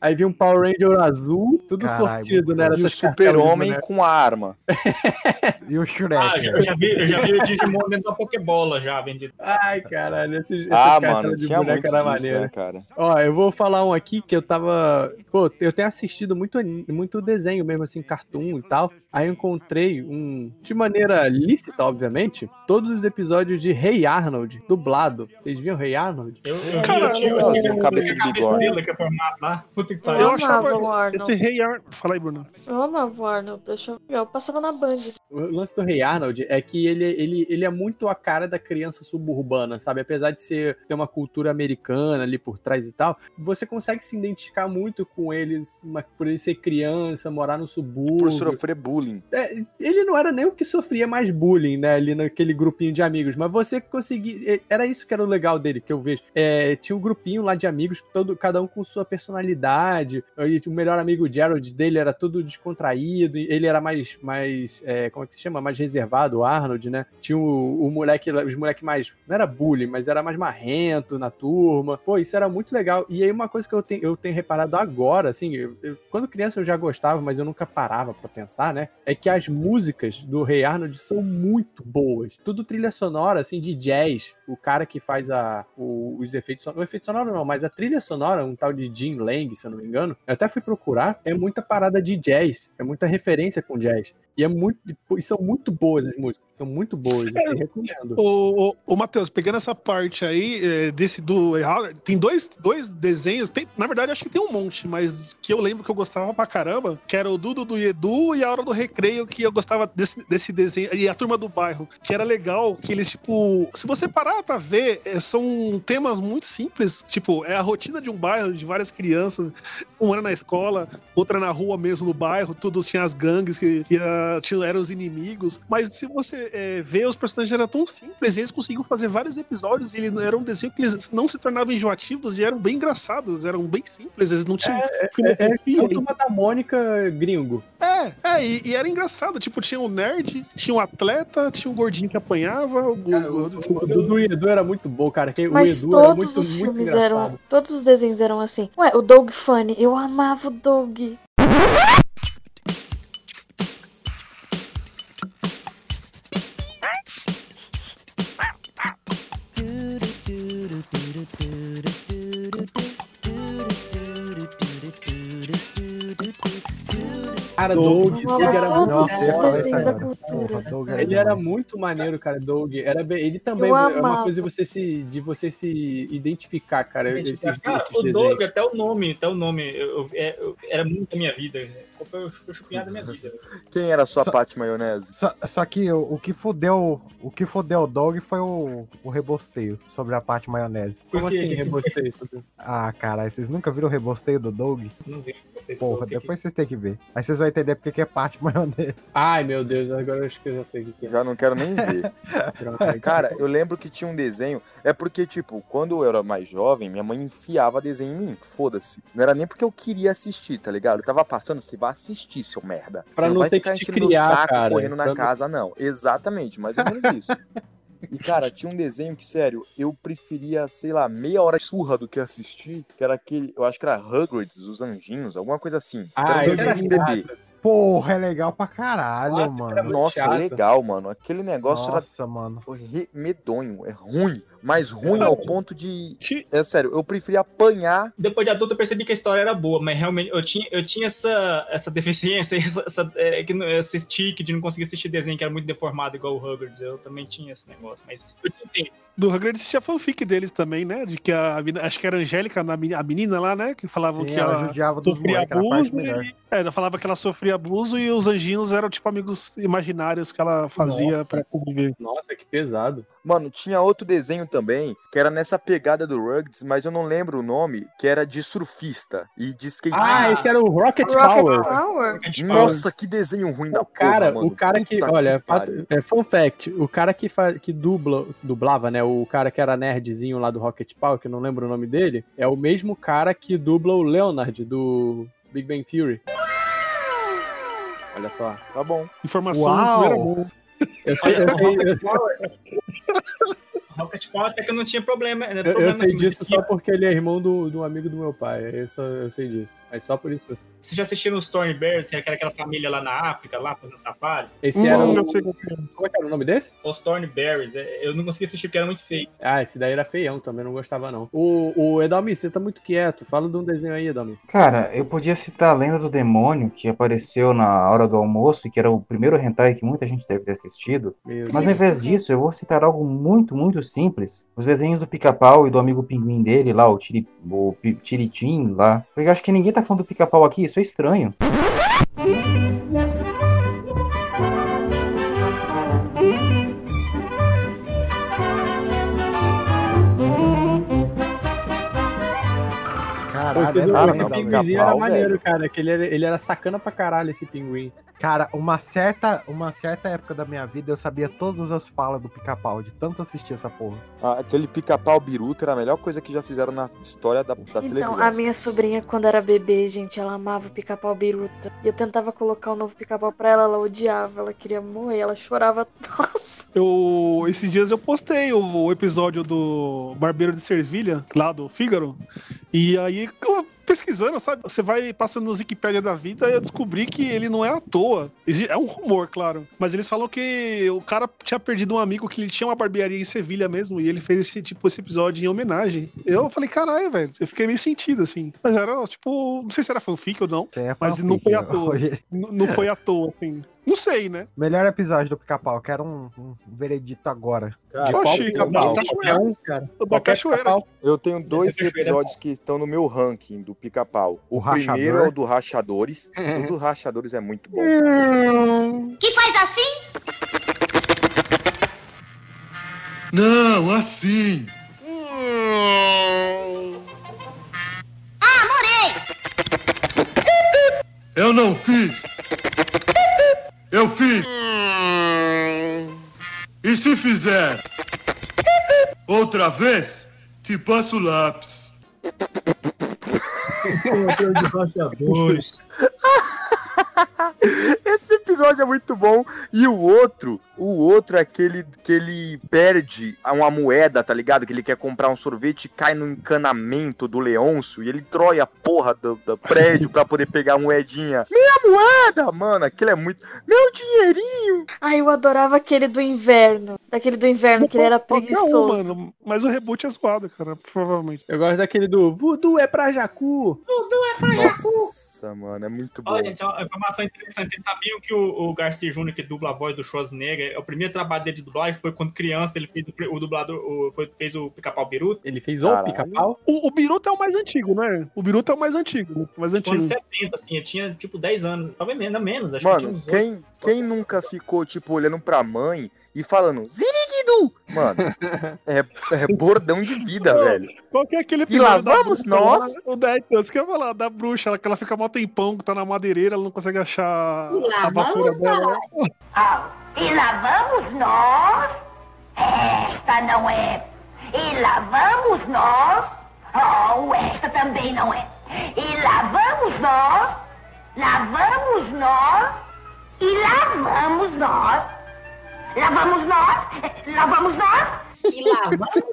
aí vinha um Power Ranger azul, tudo Caralho, sortido, né? E o super-homem com a arma. E o Shrek. Ah, eu já, eu já vi, eu já vi o Digimon dentro da Pokébola já vendido. Ai, caralho, esses, essas Ah, mano, de tinha boneco era disso, maneiro. né, cara? Ó, eu vou falar um aqui que eu tava. Pô, eu tenho assistido muito, muito desenho mesmo, assim, cartoon e tal. Aí eu encontrei um. De maneira lícita, obviamente, todos os episódios de Rei Arnold, dublado. Vocês viram Rei Arnold? Eu, eu Cara, eu tinha eu- cabeça de bigode. que é formado lá. Puta que Eu amava o Arnold. esse Rei Ar... Fala aí, Bruno. Eu amava o Arnold, deixa eu... eu passava na Band. O lance do Rei Arnold é que ele, ele, ele é muito a cara da criança suburbana, sabe? Apesar de ser ter uma cultura americana ali por trás e tal, você consegue se identificar muito com ele uma- por ele ser criança, morar no Por subúrbio. sofrer bullying. É, ele não era nem o que sofria mais bullying, né, ali naquele grupinho de amigos, mas você conseguia. Era isso que era o legal dele, que eu vejo. É, tinha um grupinho lá de amigos, todo, cada um com sua personalidade. O melhor amigo Gerald dele era todo descontraído, ele era mais, mais é, como é que se chama? Mais reservado, o Arnold, né? Tinha o, o moleque, os moleques mais. Não era bullying, mas era mais marrento na turma. Pô, isso era muito legal. E aí, uma coisa que eu tenho, eu tenho reparado agora, assim, eu- eu- quando criança eu já gostava, mas eu nunca parava pra pensar, né? É que as músicas do Rei Arnold são muito boas. Tudo trilha sonora, assim, de jazz. O cara que faz a, o- os efeitos sonoros. O efeito sonoro não, mas a trilha sonora, um tal de Jim Lang, se eu não me engano. Eu até fui procurar. É muita parada de jazz. É muita referência com jazz. E é muito. E são muito boas as músicas. São muito boas. Assim, recomendo. Ô, ô, ô Matheus, pegando essa parte aí, é, desse do Howard, tem dois, dois desenhos, tem, na verdade acho que tem um monte, mas que eu lembro que eu gostava pra caramba, que era o Dudu do Edu e a Hora do Recreio, que eu gostava desse, desse desenho, e a Turma do Bairro, que era legal, que eles, tipo, se você parar pra ver, é, são temas muito simples, tipo, é a rotina de um bairro, de várias crianças, uma era na escola, outra na rua mesmo, no bairro, tudo tinha as gangues que, que ah, eram os inimigos, mas se você é, vê, os personagens eram tão simples, e eles conseguiam fazer vários episódios, e ele era um desenho que eles não se tornavam enjoativos e eram bem engraçados, eram bem simples, eles não tinham É, é, filosofia. é o Turma da Mônica gringo. É, é, e, e era engraçado, tipo, tinha um nerd, tinha um atleta, tinha um gordinho que apanhava, o, o- O Dudu e Edu era muito bom, cara. que Mas o Edu era todos muito, os muito filmes engraçado. eram. Todos os desenhos eram assim. Ué, o Doug Funny, eu amava o Doug. Cara, Doug, Doug era muito cara. cultura. Ele era muito maneiro, cara, Doug. Era bem- ele também Eu é uma coisa de você se, de você se identificar, cara. Esses, Cara, esses o desenhos. Doug, até o nome, até o nome, eu- eu- é- eu- era muito da minha vida. Foi o chupinhado da minha vida. Quem era a sua Só- Paty Maionese? Só, só que o, o que fudeu o que fudeu o Dog foi o, o rebosteio sobre a parte maionese. Como assim, Que rebosteio? sobre- Ah, caralho, vocês nunca viram o rebosteio do Dog? Não vi você Porra, depois vocês têm que ver. Aí vocês vão entender porque que é parte maionese. Ai, meu Deus, agora eu acho que eu já sei o que é. Já não quero nem ver. Cara, eu lembro que tinha um desenho. É porque, tipo, quando eu era mais jovem, minha mãe enfiava desenho em mim. Foda-se. Não era nem porque eu queria assistir, tá ligado? Eu tava passando, você vai assistir, seu merda. Pra Você não vai ter ficar que te criar, saco cara. correndo na Pra não- casa, não. Exatamente, mais ou menos isso. E, cara, tinha um desenho que, sério, eu preferia, sei lá, meia hora de surra do que assistir, que era aquele, eu acho que era Hagrids, os anjinhos, alguma coisa assim. Ah, era esse era desenho de bebê. Porra, é legal pra caralho, Nossa, mano. era Nossa, chato. legal, mano. Aquele negócio era Nossa, mano. horri- medonho, é ruim, mas ruim ao ponto de. É sério, eu preferia apanhar. Depois de adulto eu percebi que a história era boa, mas realmente eu tinha, eu tinha essa, essa deficiência, essa, essa, é, que esse tique de não conseguir assistir desenho que era muito deformado igual o Huggards. Eu também tinha esse negócio, mas eu entendo. Do Rugrats tinha fanfic deles também, né? De que a, acho que era a Angélica, a menina lá, né? Que falavam Sim, que ela ela, sofria abuso. E, é, ela falava que ela sofria abuso e os anjinhos eram tipo amigos imaginários que ela fazia Nossa. pra conviver. Nossa, que pesado. Mano, tinha outro desenho também, que era nessa pegada do Rugrats, mas eu não lembro o nome, que era de surfista e de skatista. Ah, esse era o Rocket, Rocket Power. Power? Nossa, que desenho ruim da Cara, porra, mano. o cara que, Puta olha, fato- é, fun fact, o cara que, fa, que dubla, dublava, né, o cara que era nerdzinho lá do Rocket Power, que eu não lembro o nome dele, é o mesmo cara que dubla o Leonard do Big Bang Theory. Olha só. Tá bom. Informação Uau! primeira mão. Eu sei, eu sei, eu- Rocket Power até que eu não tinha problema. né, eu- eu problema sei assim, disso só porque ele é irmão do, do amigo do meu pai. Eu, só, eu sei disso. É só por isso. Vocês já assistiram os Thorn Bears, que era aquela família lá na África, lá fazendo safari? Esse era Hum, o. é. Como é que era o nome desse? Os Thorn Berries. é, Eu não consegui assistir porque era muito feio. Ah, esse daí era feião também, não gostava não. O, o Edalmi, você tá muito quieto. Fala de um desenho aí, Edalmi. Cara, eu podia citar a Lenda do Demônio, que apareceu na hora do almoço e que era o primeiro hentai que muita gente deve ter assistido. Meu Mas ao invés disso, eu vou citar algo muito, muito simples. Os desenhos do Pica-Pau e do amigo pinguim dele lá, o, Tiri, o Tiritim lá. Porque eu acho que ninguém tá falando do Pica-Pau aqui, isso é estranho. Caralho, esse, é esse pica-pau, era maneiro, velho. cara. Que ele era, ele era sacana pra caralho, esse pinguim. Cara, uma certa, uma certa época da minha vida eu sabia todas as falas do pica-pau, de tanto assistir essa porra. Ah, aquele pica-pau biruta era a melhor coisa que já fizeram na história da, da Então, televisão. a minha sobrinha, quando era bebê, gente, ela amava o pica-pau biruta. E eu tentava colocar um novo pica-pau pra ela, ela odiava, ela queria morrer, ela chorava. Nossa. Eu, esses dias eu postei o episódio do Barbeiro de Servilha, lá do Fígaro. E aí, eu pesquisando, sabe? Você vai passando no Wikipedia da vida e eu descobri que ele não é à toa. É um rumor, claro. Mas eles falam que o cara tinha perdido um amigo que ele tinha uma barbearia em Sevilha mesmo. E ele fez esse tipo esse episódio em homenagem. Eu falei, caralho, velho. Eu fiquei meio sentido, assim. Mas era, tipo, não sei se era fanfic ou não. A Mas fanfic, não foi à né? toa. Hoje- N- Não foi à toa, assim. Não sei, né? Melhor episódio do pica-pau, quero um, um veredito agora. Cara, Qual Oxi, pica-pau? cachoeira. um, cara. Qualquer cachoeira. pica-pau. Eu tenho dois Cachoeira é episódios que estão no meu ranking do pica-pau. O, O primeiro Rachador. é o do Rachadores. o do Rachadores é muito bom. Que faz assim? Não, assim. Ah, morei! Eu não fiz. Eu fiz. E se fizer outra vez, te passo o lápis. Esse episódio é muito bom. E o outro, o outro é aquele que ele perde uma moeda, tá ligado? Que ele quer comprar um sorvete e cai no encanamento do Leôncio e ele trói a porra do, do prédio pra poder pegar a moedinha. Minha moeda! Mano, aquilo é muito. Meu dinheirinho! Ai, eu adorava aquele do inverno. Daquele do inverno, que ele era preguiçoso. mano. Mas o reboot é zoado, cara, provavelmente. Eu gosto daquele do Voodoo é pra Jacu. Nossa Nossa, mano, é muito bom. Olha, gente, uma informação interessante. Vocês sabiam que o, o Garcia Júnior, que dubla a voz do Schwarzenegger, é o primeiro trabalho dele de dublagem foi quando criança ele fez o, o dublador, o, foi, fez o pica-pau Biruta. Ele fez o pica-pau? O, o Biruta é o mais antigo, né? O Biruta é o mais antigo. O mais antigo. anos 70, assim, ele tinha tipo 10 anos, talvez menos, menos acho que tinha Mano, uns quem, quem nunca ficou, tipo, olhando pra mãe e falando Mano, é, é bordão de vida, velho. Qual que é aquele E lá vamos bruxa nós. lá? O da então, isso que eu ia falar, da bruxa, ela, que ela fica mó tempão, que tá na madeireira, ela não consegue achar E lá a vassoura vamos dela. Ah, e lá vamos nós? Esta não é. E lá vamos nós? Oh, esta também não é. E lá vamos nós? Lá vamos nós? E lá vamos nós? Lá vamos nós? Lá vamos nós? E lá vamos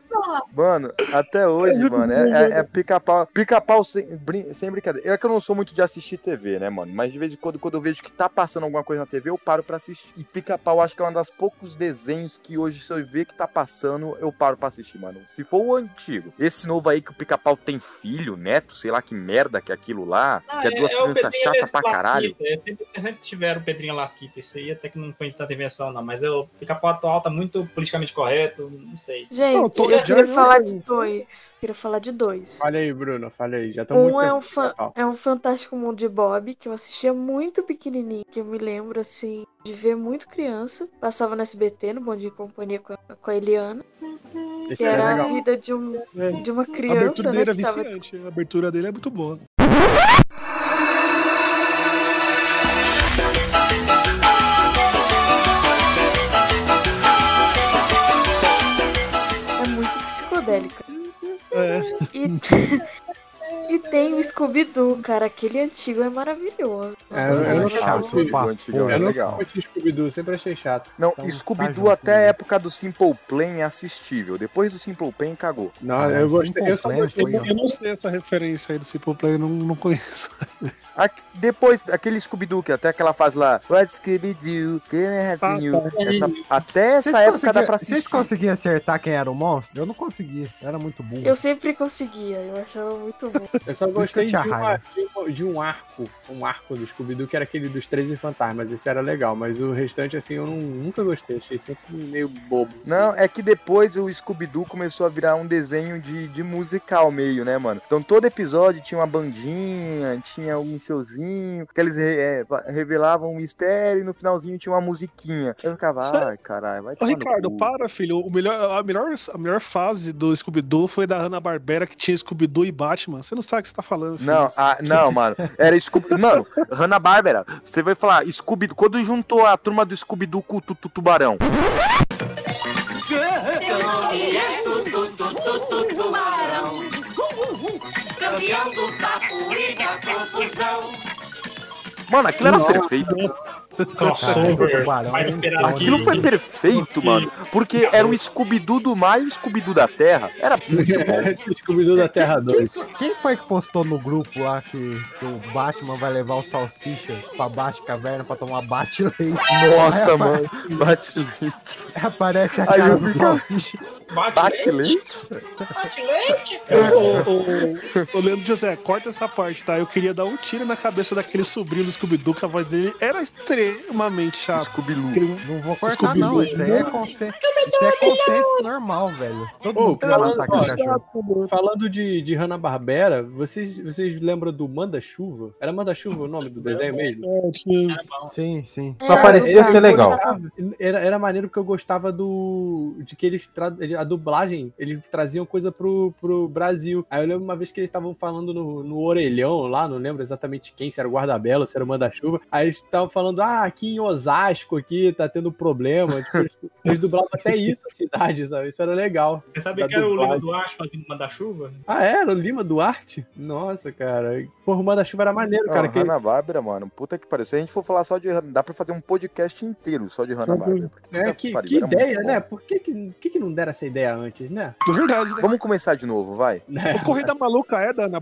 Mano, até hoje, mano, é, é, é pica-pau. Pica-pau sem, brin- sem brincadeira. É que eu não sou muito de assistir TV, né, mano? Mas de vez em quando, quando eu vejo que tá passando alguma coisa na TV, eu paro pra assistir. E pica-pau, acho que é um dos poucos desenhos que hoje, se eu ver que tá passando, eu paro pra assistir, mano. Se for o antigo. Esse novo aí que o pica-pau tem filho, neto, sei lá que merda que é aquilo lá. Ah, que é duas o crianças Pedrinho chatas pra caralho. É, sempre, sempre tiveram o Pedrinho Lasquita. Isso aí até que não foi tanta invenção, não. Mas o pica-pau atual tá muito politicamente correto, não sei. Gente, Não, eu tô- queria falar de dois. Queria falar de dois. Olha aí, Bruno, fala aí. Já muito Um é tempo um, fa- é um Fantástico Mundo de Bob, que eu assistia muito pequenininho, que eu me lembro, assim, de ver muito criança. Passava no SBT, no Bom Dia e Companhia com a, com a Eliana. Esse que era era a vida de, um, É. de uma a abertura criança, dele né? Que tava viciante. A abertura dele é muito boa. Psicodélica. É. E, e tem o Scooby-Doo, cara. Aquele antigo é maravilhoso. É, eu, eu não chato, antigão é eu não legal. curti Scooby-Doo, sempre achei chato. Não, Então, tá Scooby-Doo junto até a época do Simple Plan é assistível. Depois do Simple Plan, cagou. Não, eu gostei. Eu só gostei. Eu, eu não sei essa referência aí do Simple Play, eu não, não conheço. Aqui- depois, aquele Scooby-Doo, que até aquela fase lá. What Scooby-Doo? Tá. Essa- até essa Vocês época dá pra Vocês assistir. conseguiam acertar quem era o monstro? Eu não conseguia, eu era muito burro. Eu sempre conseguia, eu achava muito bom. Eu só gostei de, uma- um, de um arco, um arco do Scooby-Doo, que era aquele dos 13 fantasmas. Esse era legal, mas o restante, assim, eu não- nunca gostei. Achei sempre meio bobo. assim. Não, é que depois o Scooby-Doo começou a virar um desenho de, de musical meio, né, mano? Então todo episódio tinha uma bandinha, tinha um showzinho, que eles é, revelavam um mistério e no finalzinho tinha uma musiquinha. Eu ficava, Cê- ai, caralho, vai Ô, Ricardo, cu. para, filho. O melhor, a, melhor, a melhor fase do Scooby-Doo foi da Hanna-Barbera, que tinha Scooby-Doo e Batman. Você não sabe o que você tá falando, filho. Não, ah, não, mano. Era Scooby. Mano, Hanna-Barbera. Você vai falar, Scooby. Quando juntou a turma do Scooby-Doo com o Tutu Tubarão. É. Campeão do. Mano, aquilo era Nossa. perfeito. Crossover. Esperado Aquilo foi perfeito, mano. Porque era o Scooby-Doo do mar e o Scooby-Doo da terra. Era muito bom. Scooby-Doo da Terra 2. Quem foi que postou no grupo lá que, que o Batman vai levar o salsicha pra Bate-Caverna pra tomar bate-leite? Nossa, Aí mano. Bate leite. Aparece a Aí cara do salsicha. Bate leite? Bate leite? Ô, Leandro José, corta essa parte, tá? Eu queria dar um tiro na cabeça daquele sobrinho do Scooby-Doo, que a voz dele era extremamente chata. Scooby-Loo. Não vou cortar, não. Isso aí é consenso, isso é consenso normal, velho. Todo Ô, mundo falando, cachorro. falando de, de Hanna-Barbera, vocês, vocês lembram do Manda-Chuva? Era Manda-Chuva o nome do desenho mesmo? É, Sim, sim. Só parecia ser legal. Era, era maneiro porque eu gostava do. de que eles. Tra... A dublagem, eles traziam coisa pro, pro Brasil. Aí eu lembro uma vez que eles estavam falando no, no orelhão lá, não lembro exatamente quem, se era o guarda-bela, se era o manda-chuva. Aí eles estavam falando, ah, aqui em Osasco aqui tá tendo problema. Tipo, eles, eles dublavam até isso, a cidade, sabe? Isso era legal. Você sabe que era o Lima. Duarte fazendo manda-chuva? Ah, era o Lima Duarte? Nossa, cara. Porra, o manda-chuva era maneiro, cara. Não, que- Hanna-Barbera, mano. Puta que pariu. Se a gente for falar só de. Dá pra fazer um podcast inteiro só de Hanna-Barbera. porque É, que, que muito ideia, né? Por que que, que que não deram essa ideia antes, né? É verdade, né? Vamos começar de novo, vai. O Corrida Maluca é da Ana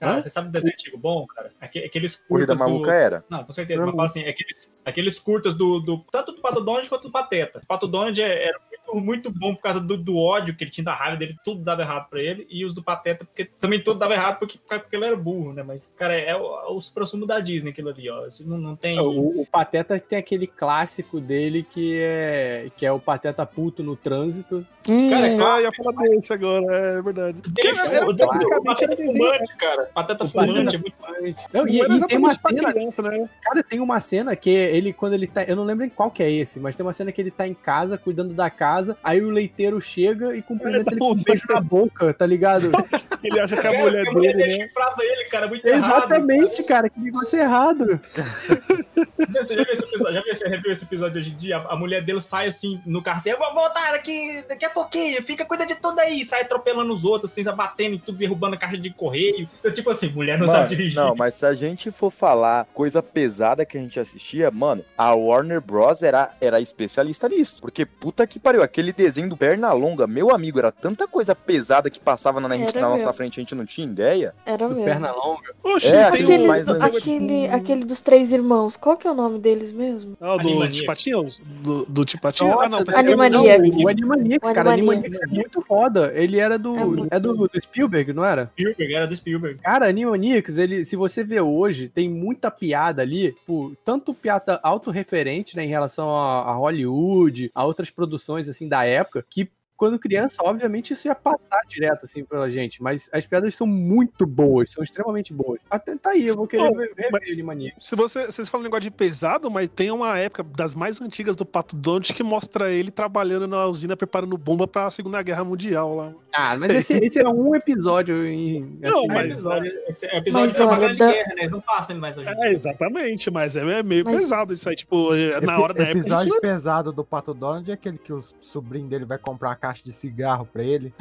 Cara, você sabe o desenho antigo bom, cara? Aque- Aqueles curtas Corrida do- Maluca era. Não, com certeza. Mas fala assim, aqueles, aqueles curtas do, do. Tanto do Pato Donald quanto do Pateta. O Pato Donald é- era muito muito bom por causa do, do ódio que ele tinha da raiva dele, tudo dava errado pra ele, e os do Pateta, porque também tudo dava errado porque, porque ele era burro, né? Mas, cara, é o, o supra-sumo da Disney aquilo ali, ó. Não, não tem. É, O, o Pateta tem aquele clássico dele que é, que é o Pateta puto no trânsito. Hum, Cara, é claro. ah, ia falar desse agora, é verdade. Ele- Era- o Pateta era desenho, fumante, cara. Pateta O fumante Pateta é muito. Não, e, era e tem uma cena. criança, né? Cara, tem uma cena que ele, quando ele tá. Eu não lembro em qual que é esse, mas tem uma cena que ele tá em casa, cuidando da casa, aí o leiteiro chega e cumprimenta ele com um beijo na boca, tá ligado? Ele acha que a mulher a mulher dele, dele né? chifrava ele, cara, muito errado. Exatamente, cara, que negócio errado. Você já viu esse episódio? Já viu, esse episódio hoje em dia? A mulher dele sai assim no carro assim, eu vou voltar aqui daqui a pouquinho, fica, cuida de tudo aí, sai atropelando os outros, assim, batendo em tudo, derrubando a caixa de correio. Então, tipo assim, mulher não Mano, sabe dirigir. Não, mas se a gente for falar coisa pesada que a gente assistia, mano, a Warner Bros. era, era especialista nisso. Porque puta que pariu, aquele desenho do Pernalonga, meu amigo, era tanta coisa pesada que passava na, na nossa mesmo. frente, a gente não tinha ideia. Era mesmo. Pernalonga. Oxi, É, tem Aqueles, mais aquele, aquele dos três irmãos, qual que é o nome deles mesmo? Ah, do Animaniacs. Tipatinho? Do, do Tipatinho? ah, não, do- Animaniacs. O Animaniacs, O cara, Animaniacs. Animaniacs é muito foda. Ele era do. É É, do, do Spielberg, não era? Spielberg, era do Spielberg. Cara, Animaniacs, ele, se você vê hoje, tem muita piada ali, tipo, tanto piada autorreferente, né, em relação a, a Hollywood, a outras produções, assim, da época, que quando criança, obviamente, isso ia passar direto, assim, pela gente, mas as piadas são muito boas, são extremamente boas. Até tá aí, eu vou querer ver, rever Animaniacs. Se você, vocês falam um negócio de pesado, mas tem uma época das mais antigas do Pato Donald que mostra ele trabalhando na usina preparando bomba pra Segunda Guerra Mundial lá. Ah, mas esse, esse era um episódio em. Não, assim, mas- Episódio, esse é episódio Mas olha, de da- Guerra, né? Eles não passam ele mais hoje. É, exatamente, mas é, é meio Mas- pesado isso aí. Tipo, é, na hora da época. a episódio gente pesado do Pato Donald é aquele que o sobrinho dele vai comprar uma caixa de cigarro pra ele.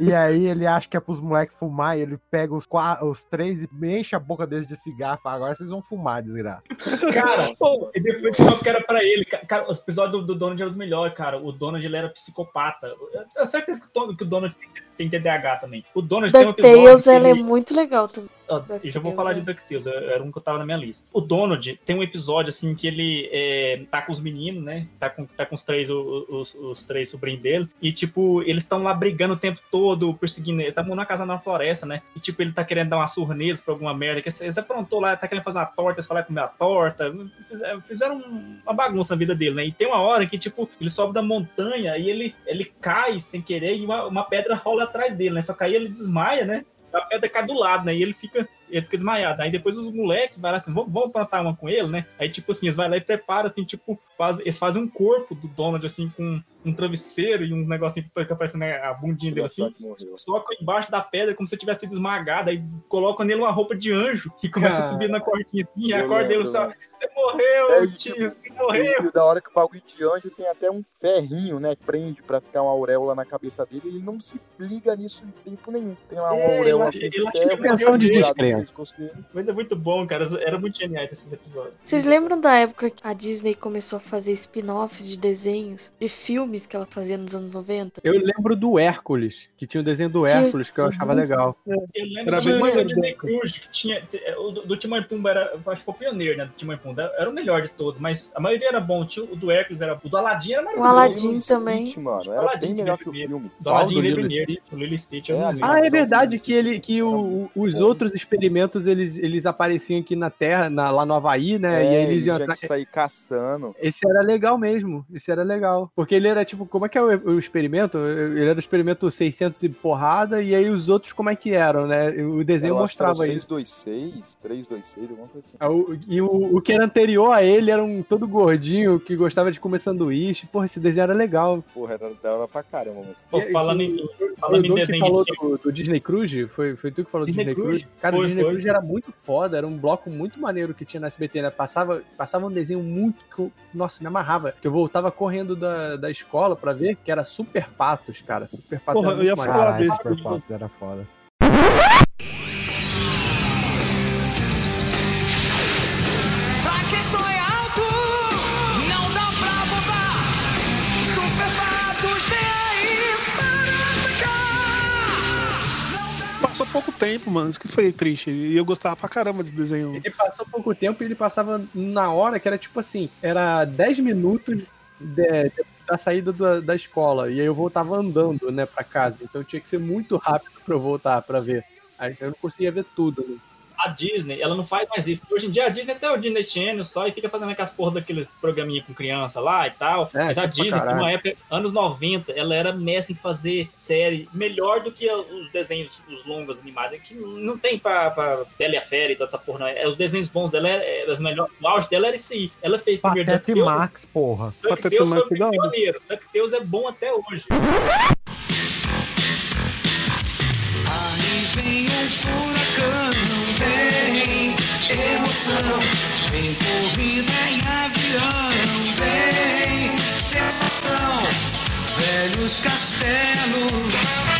e, e aí ele acha que é pros moleques fumar, e ele pega os, qua- os três e enche a boca deles de cigarro. e Fala, agora vocês vão fumar, desgraça. Cara, pô, e depois que que era pra ele. Ca- Cara, os episódios do, do Donald eram os melhores, cara. O Donald ele era psicopata. Eu tenho certeza que o Don- que o Donald tem, tem TDAH também. O Donald tem um DuckTales, episódio. ela que é ele- muito legal também. Ó, DuckTales, eu já vou falar de é. DuckTales, era um que eu tava na minha lista. O Donald tem um episódio, assim, que ele é, tá com os meninos, né? Tá com, tá com os três, os, os três sobrinhos dele. E, tipo, eles estão lá brigando o tempo todo, perseguindo eles. Estavam numa casa na floresta, né? E, tipo, ele tá querendo dar uma surra neles pra alguma merda. Que eles aprontou lá, tá querendo fazer uma torta, eles falaram comer a torta. Fizeram, fizeram uma bagunça na vida dele, né? E tem uma hora que, tipo, ele sobe da montanha e ele, ele cai sem querer e uma, uma pedra rola atrás dele, né? Só que aí ele desmaia, né? A pedra cai do lado, né? E ele fica, ele fica desmaiado. Aí depois os moleques vai lá assim, vamos, vamos plantar uma com ele, né? Aí, tipo assim, eles vão lá e preparam, assim, tipo, faz, eles fazem um corpo do Donald, assim, com um travesseiro e uns negocinhos que fica parecendo né, a bundinha dele, assim. Colocam embaixo da pedra como se tivesse sido esmagado. Aí colocam nele uma roupa de anjo e começa a subir na cordinha assim. E eu a corda dele só, você morreu, É, e, tio, tipo, você morreu. E da hora que o bagulho de anjo tem até um ferrinho, né? Prende pra ficar uma auréola na cabeça dele. Ele não se liga nisso em tempo nenhum. Tem lá uma É, auréola ele acha- de ele acha que Mas é muito bom, cara. Era muito geniais esses episódios. Vocês lembram da época que a Disney começou a fazer spin-offs de desenhos, de filmes que ela fazia nos anos 90? Eu lembro do Hércules, que tinha o desenho do Hércules, que eu achava legal. Eu lembro Era do bem Disney Cruise, que tinha. O do, do Timão e Pumba era. eu Acho que foi o pioneiro, né? Do Timão e Pumba. Era o melhor de todos, mas a maioria era bom. Tinha O do Hércules era. O do Aladdin era O maravilhoso. Aladdin Lilo e também. Stitch, mano. O Era Aladdin bem melhor que o filme. O do Aladdin Qual do veio Lilo e primeiro. O Lilo Stitch. É. Ah, é verdade que ele que o- os outros experimentos eles, eles apareciam aqui na Terra, na- lá no Havaí, né? É, e eles iam tinha que sair caçando. Esse era legal mesmo. Esse era legal. Porque ele era tipo, como é que é o, o experimento? Ele era o experimento 600 e porrada, e aí os outros como é que eram, né? O desenho mostrava isso. 626, 326, alguma coisa assim. Ah, o- E o, o que era anterior a ele era um todo gordinho que gostava de comer sanduíche. Porra, esse desenho era legal. Porra, era da hora pra caramba, mas. Pô, falando em, Foi falando em desenho falou do, do Disney Cruise? Foi, foi tu que falou do Disney Disney Cruise? Cruise? Cara, o Foi, Disney Cruise era muito foda, era um bloco muito maneiro que tinha na SBT, né? Passava, passava um desenho muito que eu, nossa, me amarrava. Que eu voltava correndo da, da escola pra ver, que era Super Patos, cara. Super Patos Porra, era eu ia falar desse. Super Patos era foda. Pouco tempo, mano. Isso que foi triste. E eu gostava pra caramba desse desenho. Ele passou pouco tempo e ele passava na hora que era tipo assim, era 10 minutos de- de- da saída da, da escola. E aí eu voltava andando, né, pra casa. Então tinha que ser muito rápido pra eu voltar pra ver. Aí eu não conseguia ver tudo. Né? A Disney, ela não faz mais isso. Hoje em dia a Disney até o Disney Channel só e fica fazendo aquelas porra daqueles programinha com criança lá e tal. É, Mas a Disney, numa época, anos 90, ela era mestre em fazer série melhor do que os desenhos, os longos animados, que não tem pra, pra Bela e a Fera e toda essa porra, não. É, os desenhos bons dela, é, é, os melhores, o auge dela era isso aí. Ela fez primeiro Pateta e DuckTales, Max, porra. DuckTales foi o pioneiro. DuckTales é bom até hoje. Aí vem um furacão, emoção, vem corrida em avião, vem sensação, velhos castelos,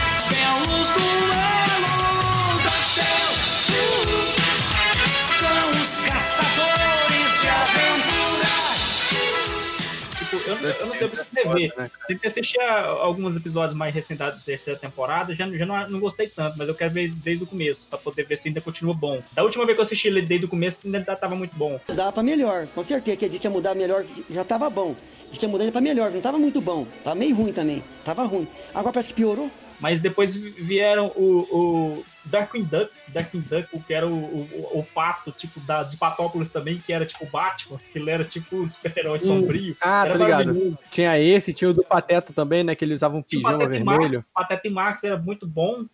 eu, não sei o que escrever. Tentei assistir a alguns episódios mais recentes da terceira temporada, já, já não, não gostei tanto, mas eu quero ver desde o começo, pra poder ver se ainda continua bom. Da última vez que eu assisti ele desde o começo, ainda tava muito bom. Mudar pra melhor, com certeza que a gente ia mudar melhor, já tava bom. Diz que ia mudar pra melhor, não tava muito bom, tava meio ruim também, tava ruim. Agora parece que piorou. Mas depois vieram o, o Darkwing Duck, Darkwing Duck, o que era o, o, o pato, tipo, da, de Patópolis também, que era tipo o Batman, que ele era tipo um super-herói sombrio. Ah, era tá ligado. Tinha esse, tinha o do Pateta também, né? Que ele usava um o pijama Pateta e vermelho. Max, Pateta e Max era muito bom.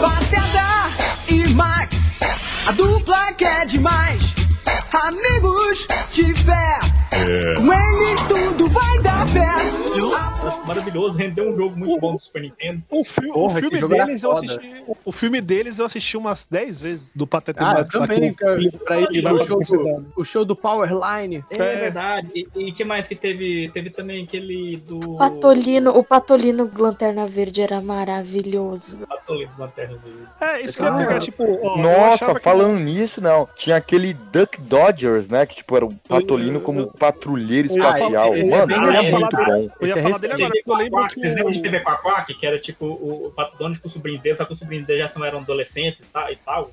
Pateta e Max, a dupla que é demais. Amigos tiver, com eles tudo vai dar pé. Maravilhoso, rendeu um jogo muito bom do Super Nintendo. O, fi- o filme deles eu assisti. O filme deles eu assisti umas 10 vezes do Pateta e Ah, Max. também, o- cara, pra no vai show do, o show do Powerline. É, verdade. E, e que mais que teve? Teve também aquele do. Patolino, o Patolino Lanterna Verde era maravilhoso. Patolino Lanterna Verde. É, isso que eu ia pegar, tipo. ó, Nossa, achava que- falando nisso, não. Tinha aquele Duck Dodgers, né? Que tipo era o Patolino como patrulheiro falar- espacial. esse é Mano, ele era legal. muito bom. Eu ia Esse é falar dele agora, porque eu lembro que. Vocês lembram de TV Quack, que era tipo o, o Pato Donald com o sobrinho dele, só que o sobrinho dele já são, eram adolescentes tá, e tal.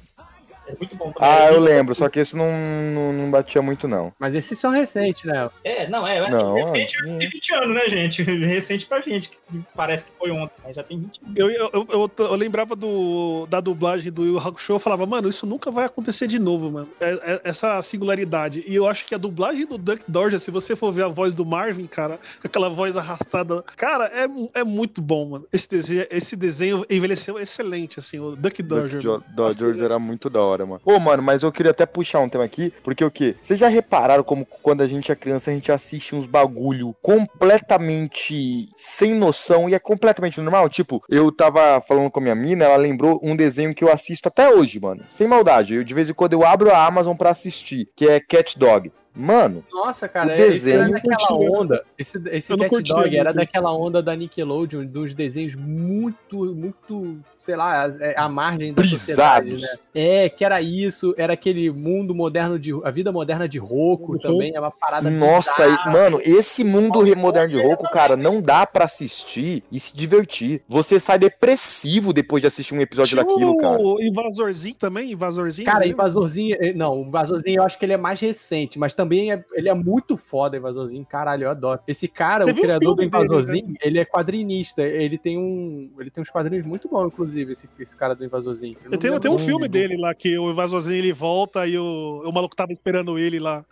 É muito bom também. Ah, eu lembro, só que esse não, não, não batia muito, não. Mas esses são recentes, né? É, não, é, assim, Não, recente tem 20 anos, né, gente? Recente pra gente, que parece que foi ontem, mas já tem 20 anos. Eu, eu, eu, eu- eu lembrava do, da dublagem do Yu Hakusho, eu falava, mano, isso nunca vai acontecer de novo, mano. É- é- essa singularidade. E eu acho que a dublagem do Duck Dodger, se você for ver a voz do Marvin, cara, com aquela voz arrastada, cara, é, é muito bom, mano. Esse desenho, esse desenho envelheceu excelente, assim, o Duck Dodger. Duck Dodgers era muito da hora, mano. Ô, mano, mas eu queria até puxar um tema aqui, porque o quê? Vocês já repararam como quando a gente é criança, a gente assiste uns bagulho completamente sem noção e é completamente normal? Tipo, eu tava falando com a minha mina, ela lembrou um desenho que eu assisto até hoje, mano. Sem maldade. Eu, de vez em quando eu abro a Amazon pra assistir, que é Cat Dog. Mano, Nossa, cara, O esse era desenho- daquela onda. Esse, esse Eu Cat curtia Dog era daquela onda da Nickelodeon, dos desenhos muito, muito, sei lá, a, é, a margem da sociedade, Brisados. né? É, que era isso, era aquele mundo moderno de. A vida moderna de Roku também, é uma parada. Nossa, e- mano, esse mundo re- moderno de Roku, cara, não dá pra assistir e se divertir. Você sai depressivo depois de assistir um episódio Tinha daquilo, cara. o Invasorzinho também, Invasorzinho. Cara? Invasorzinho. eh, Não, o Invasorzinho eu acho que ele é mais recente, mas também é, ele é muito foda, Invasorzinho. Caralho, eu adoro. Esse cara, Você o criador do filme dele, Invasorzinho, ele é quadrinista. Ele tem um. Ele tem uns quadrinhos muito bons, inclusive, esse, esse cara do Invasorzinho. Eu Tem, lembro tem um filme dele lá que o Invasorzinho ele volta e o, o maluco tava esperando ele lá.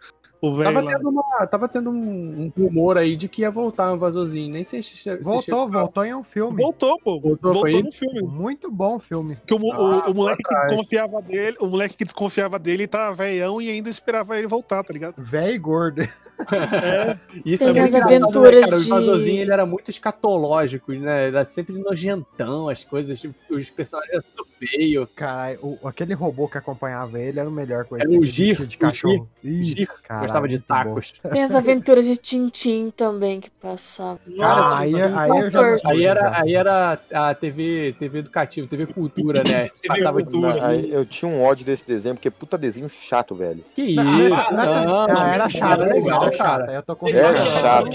O velho Tava tendo, uma- tava tendo um, um rumor aí de que ia voltar o Invasorzinho. Nem sei se. se Voltou, chegou- voltou em um filme. Voltou, pô. Voltou, foi Voltou no filme. Muito bom filme. Que o, Ah, o- o moleque que desconfiava dele, o moleque que desconfiava dele tá velhão e ainda esperava ele voltar, tá ligado? Véi e gordo. É. Isso Tem é muito as né, aventuras? O de- Invasorzinho ele era muito escatológico, né? Era sempre nojentão, as coisas, tipo, os personagens feio. Caralho, o- aquele robô que acompanhava ele era o melhor coisa. Era o aquele Gir, bicho de cachorro. Gir, Gir, caralho, gostava de bom. tacos. Tem as aventuras de Tintim também que passavam. Cara, aí, aí eu já Aí era, aí era a TV, TV educativa, TV cultura, né? Passava de Não, aí eu tinha um ódio desse desenho, porque puta desenho chato, velho. Que isso? Não, Não, ah, era chato, era legal, cara. Eu tô com É chato.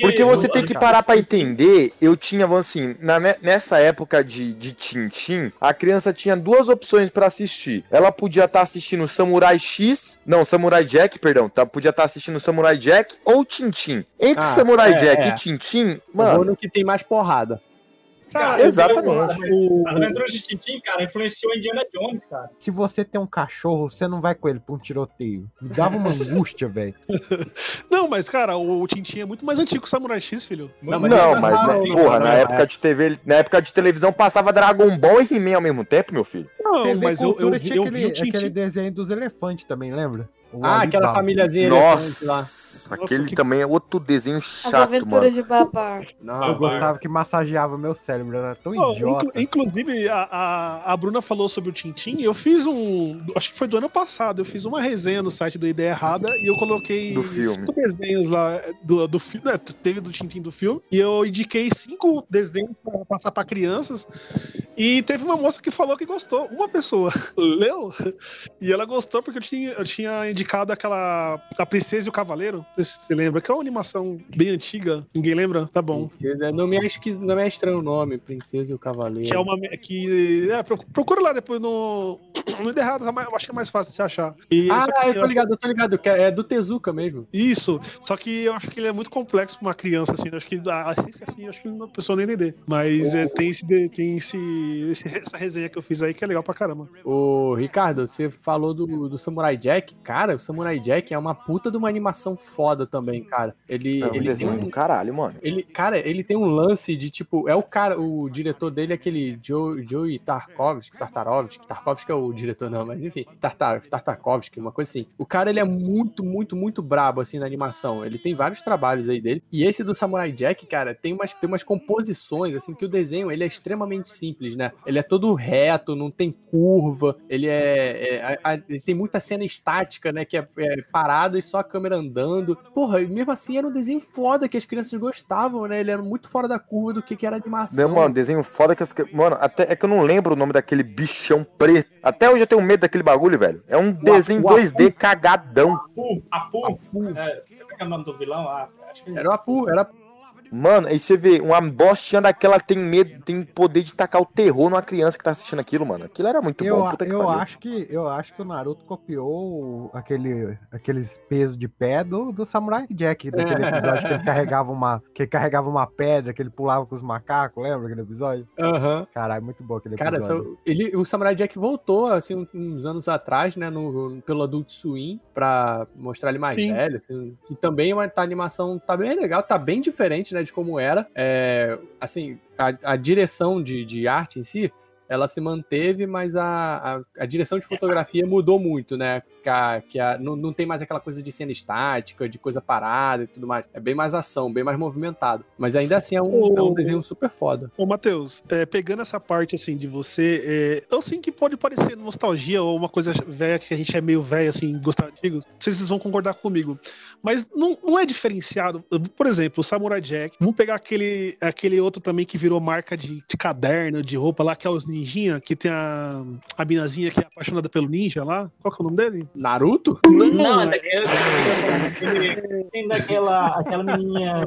Porque você tem que parar pra entender. Eu tinha, vamos assim, na, ne- nessa época de, de Tintim, a criança criança tinha duas opções pra assistir. Ela podia estar assistindo Samurai X, não, Samurai Jack, perdão, tá? Podia estar assistindo Samurai Jack ou Tintin. Entre Ah, Samurai é, Jack é. e Tintin, Eu vou mano, no que tem mais porrada. Cara, Exatamente. O... Aventuras de Tintin, cara, influenciou Indiana Jones, cara. Se você tem um cachorro, você não vai com ele pra um tiroteio. Me dava uma angústia, velho. Não, mas, cara, o Tintin é muito mais antigo que o Samurai X, filho. Não, mas, né, porra, na época, de TV, na época de televisão passava Dragon Ball e He-Man ao mesmo tempo, meu filho. Não, TV mas eu, eu, eu, tinha vi aquele, o Tintin. aquele desenho dos elefantes também, lembra? O Ah, aquela Alibaba. famíliazinha elefante lá. Nossa, aquele também é outro desenho As chato, aventuras mano. de Babar. Não, Eu gostava que massageava meu cérebro, era tão Ó, idiota. inclu- inclusive, a, a, a Bruna falou sobre o Tintin. Eu fiz um. Acho que foi do ano passado. Eu fiz uma resenha no site do Ideia Errada e eu coloquei Do filme. cinco desenhos lá do, do filme. Né, teve do Tintin do filme. E eu indiquei cinco desenhos pra passar pra crianças. E teve uma moça que falou que gostou. Uma pessoa leu. E ela gostou porque eu tinha, eu tinha indicado aquela. A Princesa e o Cavaleiro. Não sei se você lembra. Que é uma animação bem antiga. Ninguém lembra? Tá bom. Princesa, não me, é esqui- não me é estranho o nome, Princesa e o Cavaleiro. Que é uma. Que, é, proc- procura lá depois no. No Errada, tá acho que é mais fácil de se achar. E, Ah, que, assim, eu tô ligado, eu tô ligado, que é é do Tezuka mesmo. Isso, só que eu acho que ele é muito complexo pra uma criança, assim. Eu acho que a essência assim, acho que a pessoa não entender. Mas é, tem, esse, tem esse, esse- essa resenha que eu fiz aí que é legal pra caramba. Ô, Ricardo, você falou do, do Samurai Jack. Cara, o Samurai Jack é uma puta de uma animação foda também, cara. Ele, É um ele tem desenho um, do caralho, mano. Ele, cara, ele tem um lance de tipo, é o cara, o diretor dele é aquele Joe, Joey Tarkovsky, Tartarovsky, Tarkovsky é o diretor não, mas enfim, Tartar, Tartakovsky, uma coisa assim. O cara ele é muito, muito, muito brabo assim na animação. Ele tem vários trabalhos aí dele. E esse do Samurai Jack, cara, tem umas, tem umas composições assim que o desenho ele é extremamente simples, né? Ele é todo reto, não tem curva. Ele é, é- a- a- ele tem muita cena estática, né? Que é, é parada e só a câmera andando. Porra, e mesmo assim era um desenho foda que as crianças gostavam, né? Ele era muito fora da curva do que, que era animação. Não, mano, desenho foda que as. Mano, até é que eu não lembro o nome daquele bichão preto. Até hoje eu tenho medo daquele bagulho, velho. É um desenho o 2D cagadão. Apu, Apu, é, como é que é o nome do vilão? Ah, acho que é Era o Apu, era Mano, aí você vê, uma bostinha daquela tem medo, tem poder de tacar o terror numa criança que tá assistindo aquilo, mano. Aquilo era muito Eu, bom, que eu pariu. acho que eu acho que o Naruto copiou aquele, aqueles pesos de pé do, do Samurai Jack, daquele episódio que ele carregava uma que ele carregava uma pedra, que ele pulava com os macacos, lembra aquele episódio? Aham. Caralho, muito bom aquele Cara, episódio. só- ele, o Samurai Jack voltou, assim, uns anos atrás, né, no, pelo Adult Swim, pra mostrar ele mais Sim. velho, assim, e também uma tá, a animação tá bem legal, tá bem diferente, né, de como era, é, assim, a, a direção de, de arte em si, ela se manteve, mas a, a, a direção de fotografia mudou muito, né? Que, a, que a, não, não tem mais aquela coisa de cena estática, de coisa parada e tudo mais. É bem mais ação, bem mais movimentado. Mas ainda assim é um, é um desenho super foda. Ô, Matheus, é, pegando essa parte assim de você, é, eu sei que pode parecer nostalgia ou uma coisa velha que a gente é meio velho, assim, gostar de antigos. Não sei se vocês vão concordar comigo. Mas não, não é diferenciado. Por exemplo, o Samurai Jack. Vamos pegar aquele, aquele outro também que virou marca de, de caderno, de roupa lá, que é os Ninjinha, que tem a, a minazinha que é apaixonada pelo ninja lá. Qual que é o nome dele? Naruto? Não, é é- daquele. daquele- Tem daquela aquela menininha.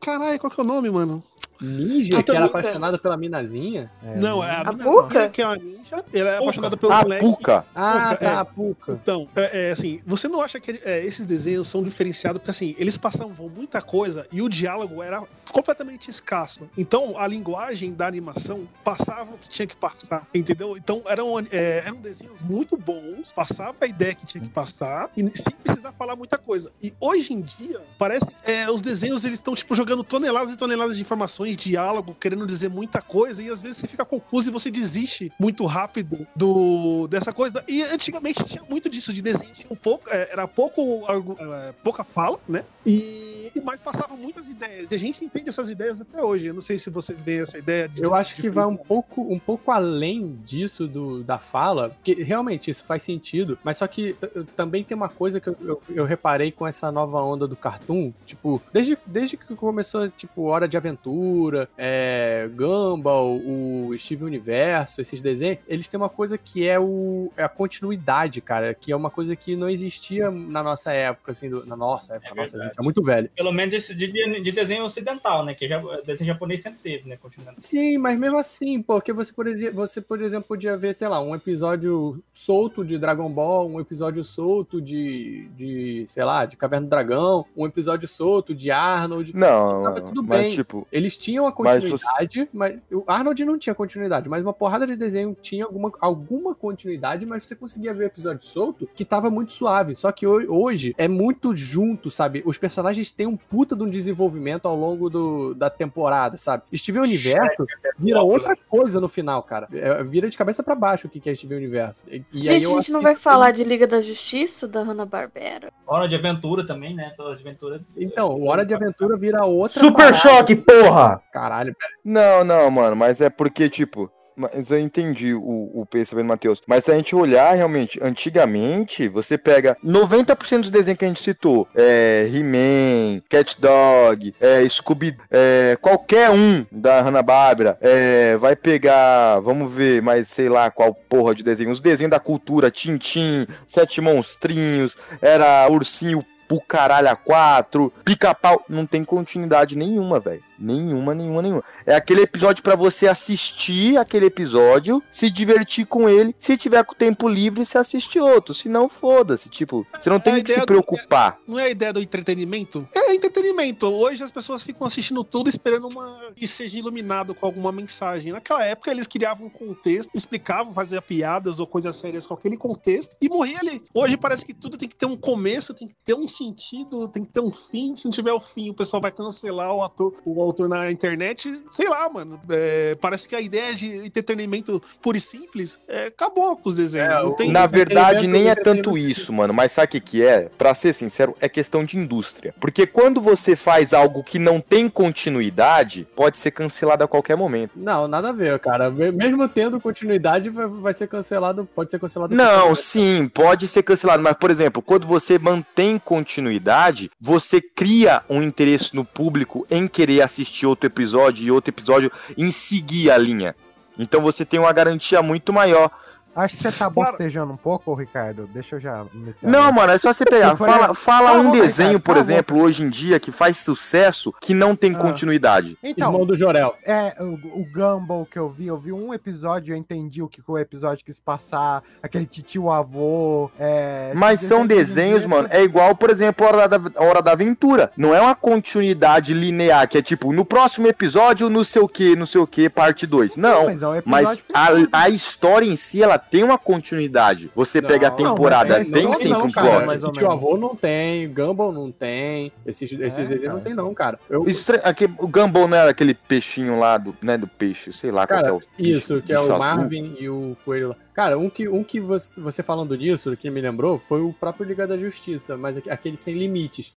Caralho, qual que é o nome, mano? Ninja, Ah, que era apaixonado pela minazinha? Não, é a, A Puka? que é uma ninja. Ela é apaixonada pelo Ah, moleque. Puka. Ah, Puka, tá, é. a Puka. Então, é, é, assim, você não acha que é, esses desenhos são diferenciados? Porque, assim, eles passavam muita coisa e o diálogo era completamente escasso. Então, a linguagem da animação passava o que tinha que passar, entendeu? Então, eram, é, eram desenhos muito bons, passava a ideia que tinha que passar e sem precisar falar muita coisa. E hoje em dia, parece é, os desenhos eles estão, tipo, jogando toneladas e toneladas de informações, diálogo, querendo dizer muita coisa e às vezes você fica confuso e você desiste muito rápido do dessa coisa. E antigamente tinha muito disso de desenho, tinha um pouco, é, era pouco é, pouca fala, né? E mas passavam muitas ideias. E a gente entende essas ideias até hoje. Eu não sei se vocês veem essa ideia de Eu acho que vai um pouco, um pouco além disso do, da fala, porque realmente isso faz sentido, mas só que também tem uma coisa que eu, eu, eu reparei com essa nova onda do cartoon, tipo, desde, desde que começou, tipo, Hora de Aventura, é, Gumball, o Steve Universo, esses desenhos, eles têm uma coisa que é, o, é a continuidade, cara, que é uma coisa que não existia na nossa época, assim, do- na nossa época, nossa, a gente é muito velho. Pelo menos esse de, de desenho ocidental, né? Que já, desenho japonês sempre teve, né? Continuando. Sim, mas mesmo assim, porque você, por exemplo, podia, você, por exemplo, podia ver, sei lá, um episódio solto de Dragon Ball, um episódio solto de, de sei lá, de Caverna do Dragão, um episódio solto de Arnold. Não, Tava tudo mas bem. tipo. Eles tinham a mas continuidade, mas, o Arnold não tinha continuidade, mas uma porrada de desenho tinha alguma, alguma continuidade, mas você conseguia ver o episódio solto que tava muito suave. Só que ho- hoje é muito junto, sabe? Os personagens têm um puta de um desenvolvimento ao longo do, da temporada, sabe? Steven Universo vira outra coisa no final, cara. É, vira de cabeça pra baixo o que que é Steven Universo. E, aí Gente, eu a gente não que- vai falar de Liga da Justiça, da Hanna-Barbera? Hora de aventura também, né? Hora de aventura. Então, Hora de Aventura vira outra Super parada. choque, porra! Caralho, velho. Não, não, mano, mas é porque, tipo. Mas eu entendi o, o pensamento do Matheus. Mas se a gente olhar realmente, antigamente, você pega 90% dos desenhos que a gente citou: é, He-Man, Cat Dog, é, Scooby, é, qualquer um da Hanna-Barbera, é, vai pegar, vamos ver, mas sei lá qual porra de desenho. Os desenhos da cultura: Tintim, Sete Monstrinhos, era Ursinho pro caralho a quatro, pica-pau, não tem continuidade nenhuma, velho. Nenhuma, nenhuma, nenhuma. É aquele episódio pra você assistir aquele episódio, se divertir com ele. Se tiver com tempo livre, você assiste outro. Se não, foda-se. Tipo, você não tem que ideia se do- preocupar. Não é a ideia do entretenimento? É entretenimento. Hoje as pessoas ficam assistindo tudo esperando uma que seja iluminado com alguma mensagem. Naquela época eles criavam um contexto, explicavam, faziam piadas ou coisas sérias com aquele contexto e morria ali. Hoje parece que tudo tem que ter um começo, tem que ter um sentido, tem que ter um fim. Se não tiver o fim, o pessoal vai cancelar o ator, o autor na internet. Sei lá, mano. É, parece que a ideia de entretenimento puro e simples é, acabou com os desenhos. não tem Na verdade, nem é tanto isso, mano. Mas sabe o que, que é? Pra ser sincero, é questão de indústria. Porque quando você faz algo que não tem continuidade, pode ser cancelado a qualquer momento. Não, nada a ver, cara. Me- Mesmo tendo continuidade, vai, vai ser cancelado, pode ser cancelado. Não, sim, pode ser cancelado, mas por exemplo, quando você mantém continuidade, você cria um interesse no público em querer assistir outro episódio e outro episódio em seguir a linha. Então você tem uma garantia muito maior. Acho que você tá bostejando um pouco, Ricardo. Deixa eu já. Não, mano, é só você pegar. Por Fala, exemplo- fala um bom, desenho, Ricardo, por tá bom. exemplo, hoje em dia que faz sucesso que não tem Ah. continuidade. Então, Irmão do Jorel. É, o, o Gumball que eu vi, eu vi um episódio, eu entendi o que o episódio quis passar, aquele titio avô. É, Mas são desenhos desenhos, de- mano. É igual, por exemplo, a Hora da, a Hora da Aventura. Não é uma continuidade linear, que é tipo, no próximo episódio, não sei o que, não sei o que, parte 2. Não. mas é um Mas a, a história em si, ela tem uma continuidade. Você pega a Não, temporada, é tem não, sempre não, um cara, plot. mais ou Tio. Avô não tem, Gumball não tem, esses, esses É, desenhos não tem não, cara. Eu, Estra- aquele- o Gumball não era aquele peixinho lá do, né, do peixe, sei lá cara, qual que é o bicho- isso, que é o azul. Marvin e o Coelho lá. Cara, um que, um que você, você falando disso, que me lembrou, foi o próprio Liga da Justiça, mas aque- aquele sem limites.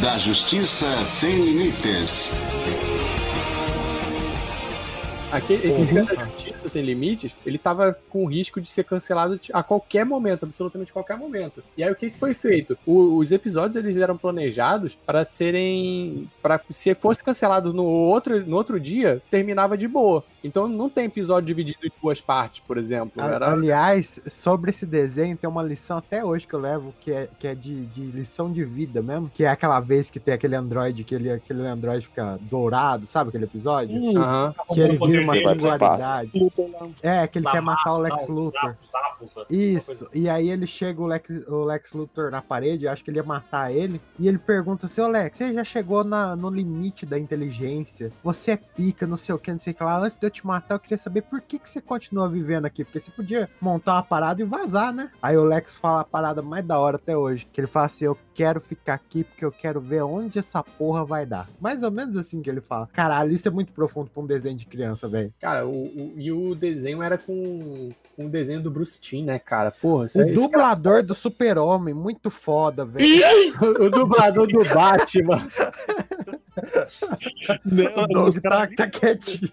Da Justiça Sem Limites. Aquele, esse Uhum. Justiça Sem Limites, ele tava com risco de ser cancelado a qualquer momento, absolutamente qualquer momento. E aí o que, que foi feito? O- os episódios eles eram planejados para serem. para se fosse cancelado no outro, no outro dia, terminava de boa. Então não tem episódio dividido em duas partes, por exemplo. A- Era... Aliás, sobre esse desenho, tem uma lição até hoje que eu levo, que é, que é de, de lição de vida mesmo, que é aquela vez que tem aquele androide, que ele, aquele androide fica dourado, sabe aquele episódio? Hum, Aham. Que ele poder vira uma singularidade. É, que ele quer matar o Lex não, Luthor. Zapo, Zapo, Isso, e aí ele chega o Lex, o Lex Luthor na parede, acho que ele ia matar ele, e ele pergunta assim, ô Lex, você já chegou na, no limite da inteligência, você é pica, não sei o que, não sei o que lá, antes de eu te matar eu queria saber por que, que você continua vivendo aqui, porque você podia montar uma parada e vazar, né? Aí o Lex fala a parada mais da hora até hoje, que ele fala assim, eu quero ficar aqui porque eu quero ver onde essa porra vai dar. Mais ou menos assim que ele fala. Caralho, isso é muito profundo pra um desenho de criança, velho. Cara, o, o- e o desenho era com, com o desenho do Bruce Timm, né, cara? Porra, isso O é- esse dublador do super-homem, muito foda, velho. cara- o dublador do Batman. Não, O Doug tá, tá quietinho.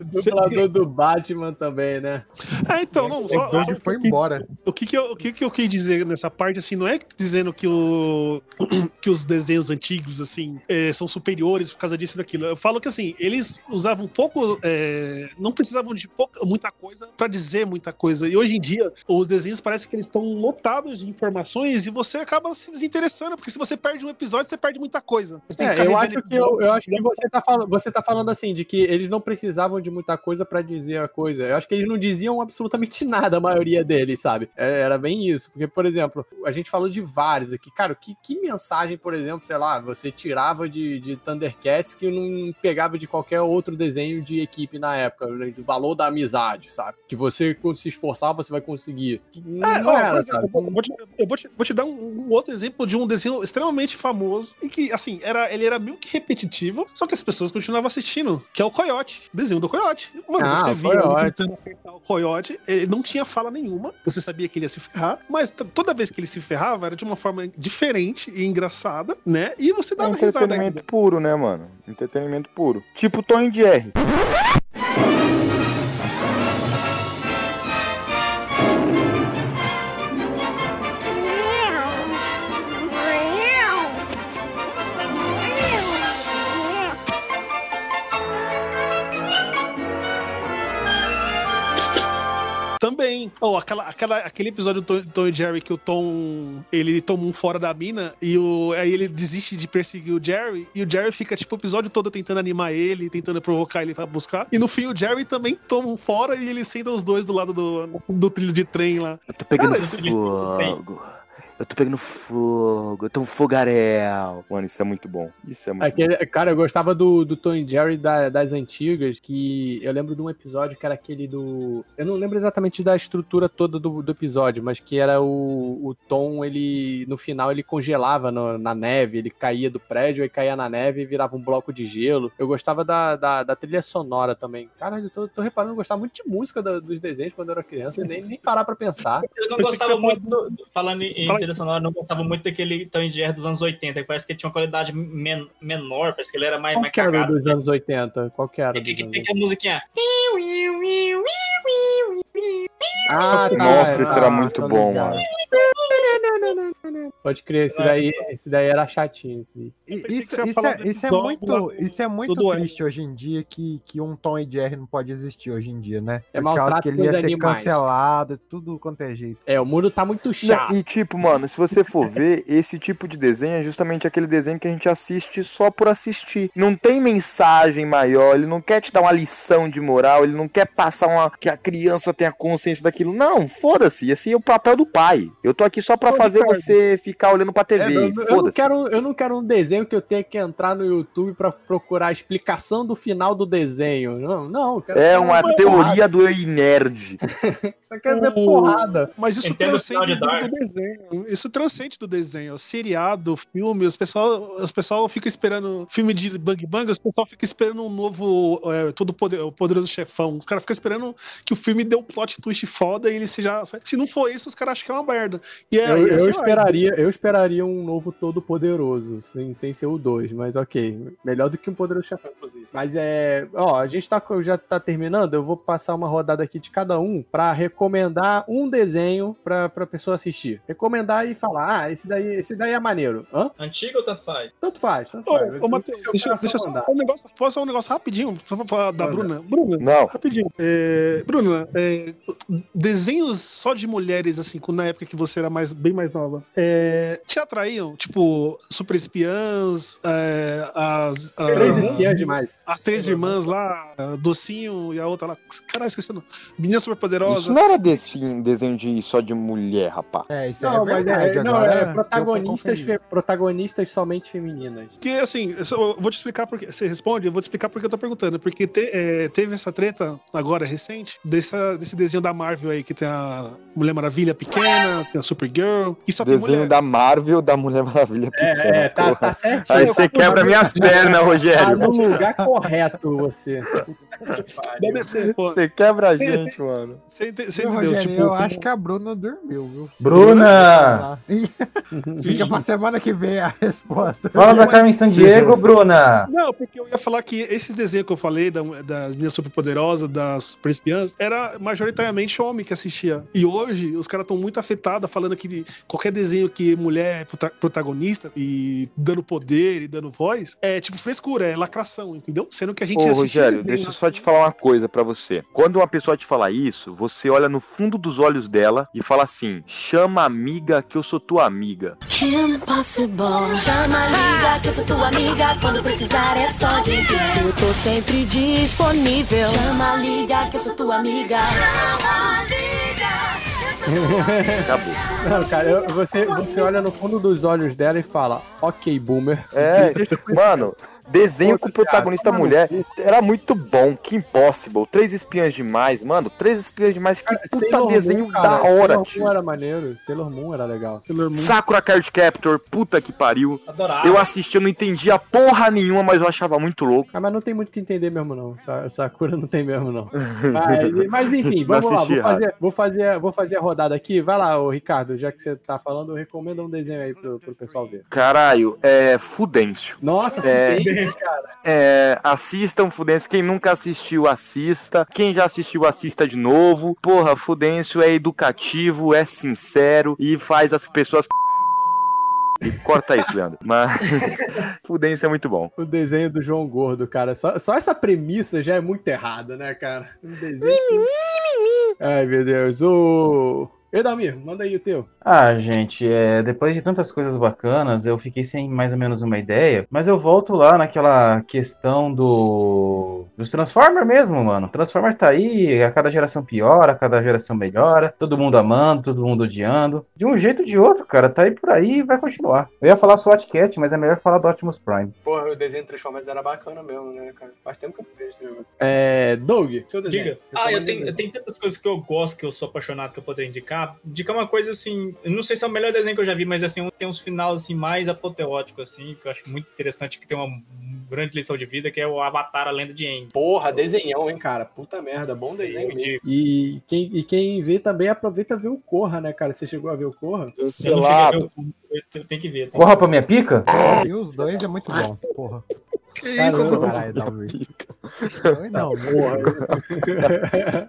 Dublador do Batman também, né? É, então, não, só, só foi embora. O que que, eu, o que que eu quis dizer nessa parte, assim, não é dizendo que, o, que os desenhos antigos, assim, eh, são superiores por causa disso e daquilo. Eu falo que, assim, eles usavam pouco, eh, não precisavam de pouca, muita coisa pra dizer muita coisa. E hoje em dia, os desenhos parece que eles estão lotados de informações e você acaba se desinteressando, porque se você perde um episódio, você perde muita coisa. É, eu acho que, eu, eu acho que você, tá falando, você tá falando assim, de que eles não precisavam de muita coisa pra dizer a coisa. Eu acho que eles não diziam absolutamente nada, a maioria deles, sabe? É, Era bem isso. Porque, por exemplo, a gente falou de vários aqui. Cara, que, que mensagem, por exemplo, sei lá, você tirava de, de Thundercats que não pegava de qualquer outro desenho de equipe na época? né? Do valor da amizade, sabe? Que você, quando se esforçar, você vai conseguir. Não, É, não era, exemplo, eu vou te, eu vou te- vou te dar um, um outro exemplo de um desenho extremamente famoso e que, assim, era, ele era meio que repetitivo, só que as pessoas continuavam assistindo, que é o Coyote, desenho do Coyote. Mano, Ah, você via ele tentando acertar o Coyote, ele não tinha fala nenhuma, você sabia que ele ia se ferrar, mas toda vez que ele se ferrava era de uma forma diferente e engraçada, né? E você É dava risada entretenimento puro, né, mano? Entretenimento puro. Tipo Tom e Jerry. Também. Oh, aquela, aquela, aquele episódio do Tom, Tom e Jerry que o Tom ele toma um fora da mina e o, aí ele desiste de perseguir o Jerry e o Jerry fica tipo o episódio todo tentando animar ele, tentando provocar ele pra buscar. E no fim o Jerry também toma um fora e eles sentam os dois do lado do, do trilho de trem lá. Eu tô pegando Cara, isso- fogo. Eu tô pegando fogo. Eu tô um fogaréu. Mano, isso é muito bom. Isso é muito Aquele, cara, eu gostava do, do Tom e Jerry da- das antigas, que eu lembro de um episódio que era aquele do. Eu não lembro exatamente da estrutura toda do, do episódio, mas que era o, o Tom, ele. No final, ele congelava no- na neve, ele caía do prédio, aí caía na neve e virava um bloco de gelo. Eu gostava da, da, da trilha sonora também. Cara, eu tô, tô reparando, eu gostava muito de música da- dos desenhos quando eu era criança, e nem, nem parar pra pensar. Eu não gostava muito, do- do- falando em Fala trilha sonora, eu não gostava muito daquele Tom e Jerry dos anos 80, que parece que ele tinha uma qualidade men- menor, parece que ele era mais, Qual mais que era dos anos 80? Qual que era? Que, que dos tem anos aquela musiquinha. Ah, tá, Nossa, tá, esse era tá muito bom, ligado. mano. Pode crer, esse daí, esse daí era chatinho. Esse daí. Isso, ia isso é, isso é muito, isso é muito triste hoje em dia que, que um Tom e Jerry não pode existir hoje em dia, né? É Por causa que ele ia ser animais. cancelado, tudo quanto é jeito. É, o mundo tá muito Não, chato. e tipo, mano, se você for ver, esse tipo de desenho é justamente aquele desenho que a gente assiste só por assistir. Não tem mensagem maior, ele não quer te dar uma lição de moral, ele não quer passar uma que a criança tenha consciência daquilo. Não, foda-se, esse é o papel do pai. Eu tô aqui só pra Ô, fazer Ricardo. você ficar olhando pra É, TV. eu, eu não quero, eu não quero um desenho que eu tenha que entrar no YouTube pra procurar a explicação do final do desenho. Não, não. eu quero É uma porrada. teoria do Ei Nerd. Só quero ver O- porrada. Mas isso Entendo o transcende de do, do desenho. Isso transcende do desenho. Seriado, filme, os pessoal, os pessoal fica esperando filme de Bang Bang, os pessoal fica esperando um novo é, todo poder, o poderoso chefão. Os caras ficam esperando que o filme dê um plot twist foda e ele seja. Se não for isso, os caras acham que é uma merda. E é, Eu, e é, eu esperaria, eu esperaria um novo Todo Poderoso, sem, sem ser o 2, mas ok. Melhor do que um Poderoso Chefão, inclusive. Mas é. Ó, a gente tá, já tá terminando, eu vou passar uma rodada aqui de cada um pra recomendar um desenho pra, pra pessoa assistir. Recomendar e falar, ah, esse daí, esse daí é maneiro. Hã? Antigo ou tanto faz? Tanto faz, tanto Ô, faz. ô, Matheus, deixa, deixa eu só um negócio, posso falar um negócio rapidinho pra falar da. Bruna? Bruna, Não. rapidinho. É, Bruna, é, desenhos só de mulheres, assim, na época que você era mais, bem mais nova, é, te atraíam? Tipo, Super Espiãs, é, as. a- Três espiãs demais. As três irmãs lá, Docinho e a outra lá. Caralho, esqueci o nome. Menina Super Poderosa. Isso não era desse desenho de, só de mulher, rapaz. É, isso Não, é mas verdade. é, não, é protagonistas, protagonistas somente femininas. Que assim, eu vou te explicar porque. Você responde, eu vou te explicar porque eu tô perguntando. Porque te- é, teve essa treta, agora recente, dessa, desse desenho da Marvel aí, que tem a Mulher Maravilha pequena, tem a Supergirl, e só tem Desenho mulher. da Marvel da Mulher Maravilha pequena. É, tá, porra. tá certinho. Aí você quebra minhas pernas, Tá Rogério. no lugar correto você. Deve ser. Você quebra a gente, sim. mano. Você entendeu? Rogério, Tipo, eu como- acho que a Bruna dormiu, viu? Bruna! Fica pra semana que vem a resposta. Fala da Carmen Sandiego, Bruna! Não, porque eu ia falar que esses desenhos que eu falei, da, das minhas superpoderosas, das super espiãs, era majoritariamente homem que assistia. E hoje, os caras estão muito afetados, falando que qualquer desenho que mulher é prota- protagonista e dando poder e dando voz, é tipo frescura, é lacração, entendeu? Sendo que a gente Ô, assistia Rogério, deixa eu só te falar uma coisa pra você. Quando uma pessoa te falar isso, você olha no fundo dos olhos dela e fala assim: chama amiga que eu sou tua amiga. Kim Possible. Chama, liga, que eu sou tua amiga. Quando precisar é só dizer. Eu tô sempre disponível. Chama, liga, que eu sou tua amiga. Chama, liga. Acabou. Não, cara, eu- você, você olha no fundo dos olhos dela e fala, ok, boomer. É, mano, desenho com protagonista mulher era muito bom. Que Impossible, Três Espiãs Demais, mano. Três Espiãs Demais, que puta Sailor desenho Moon, cara, da hora, Sailor tio. Moon era maneiro, Sailor Moon era legal. Sakura Card Captor, puta que pariu. Adorava. Eu assisti, eu não entendia porra nenhuma, mas eu achava muito louco. Ah, mas não tem muito o que entender mesmo, não. Sa- Sakura não tem mesmo, não. Mas, mas enfim, vamos lá. Vou fazer, vou, fazer, vou fazer a rodada aqui. Vai lá, ô Ricardo, já que você tá falando, recomenda um desenho aí pro, pro pessoal ver. Caralho, é Fudêncio. Nossa, É. Fudêncio, cara. É, assistam Fudêncio. Quem nunca assistiu, assista. Quem já assistiu, assista de novo. Porra, Fudêncio é educativo, é sincero e faz as pessoas. E Corta isso, Leandro. Mas Fudêncio é muito bom. O desenho do João Gordo, cara. Só, só essa premissa já é muito errada, né, cara? Um desenho. Ai, meu Deus. O. Edalmir, manda aí o teu. Ah, gente, é, depois de tantas coisas bacanas, eu fiquei sem mais ou menos uma ideia, mas eu volto lá naquela questão do dos Transformers mesmo, mano. Transformers tá aí, a cada geração piora, a cada geração melhora, todo mundo amando, todo mundo odiando. De um jeito ou de outro, cara, tá aí por aí e vai continuar. Eu ia falar SWAT Cat, mas é melhor falar do Optimus Prime. Porra, o desenho do Transformers era bacana mesmo, né, cara? Faz tempo que eu vejo esse negócio. É. Doug, seu desenho. Diga. Ah, eu tenho, eu tenho tantas coisas que eu gosto, que eu sou apaixonado, que eu poderia indicar. Indicar uma coisa assim, eu não sei se é o melhor desenho que eu já vi, mas assim, um- tem uns finais assim, mais apoteóticos, assim, que eu acho muito interessante, que tem uma grande lição de vida, que é o Avatar, a lenda de Aang. Porra, desenhão, hein, cara? Puta merda, bom desenho eu mesmo. E quem, e quem vê também aproveita ver o Corra, né, cara? Você chegou a ver o Corra? Eu não cheguei a ver o- eu tenho- que ver. tem Corra pra minha pica? E os dois é muito bom, porra. Que Caramba, isso, caralho, Davi. Não, porra.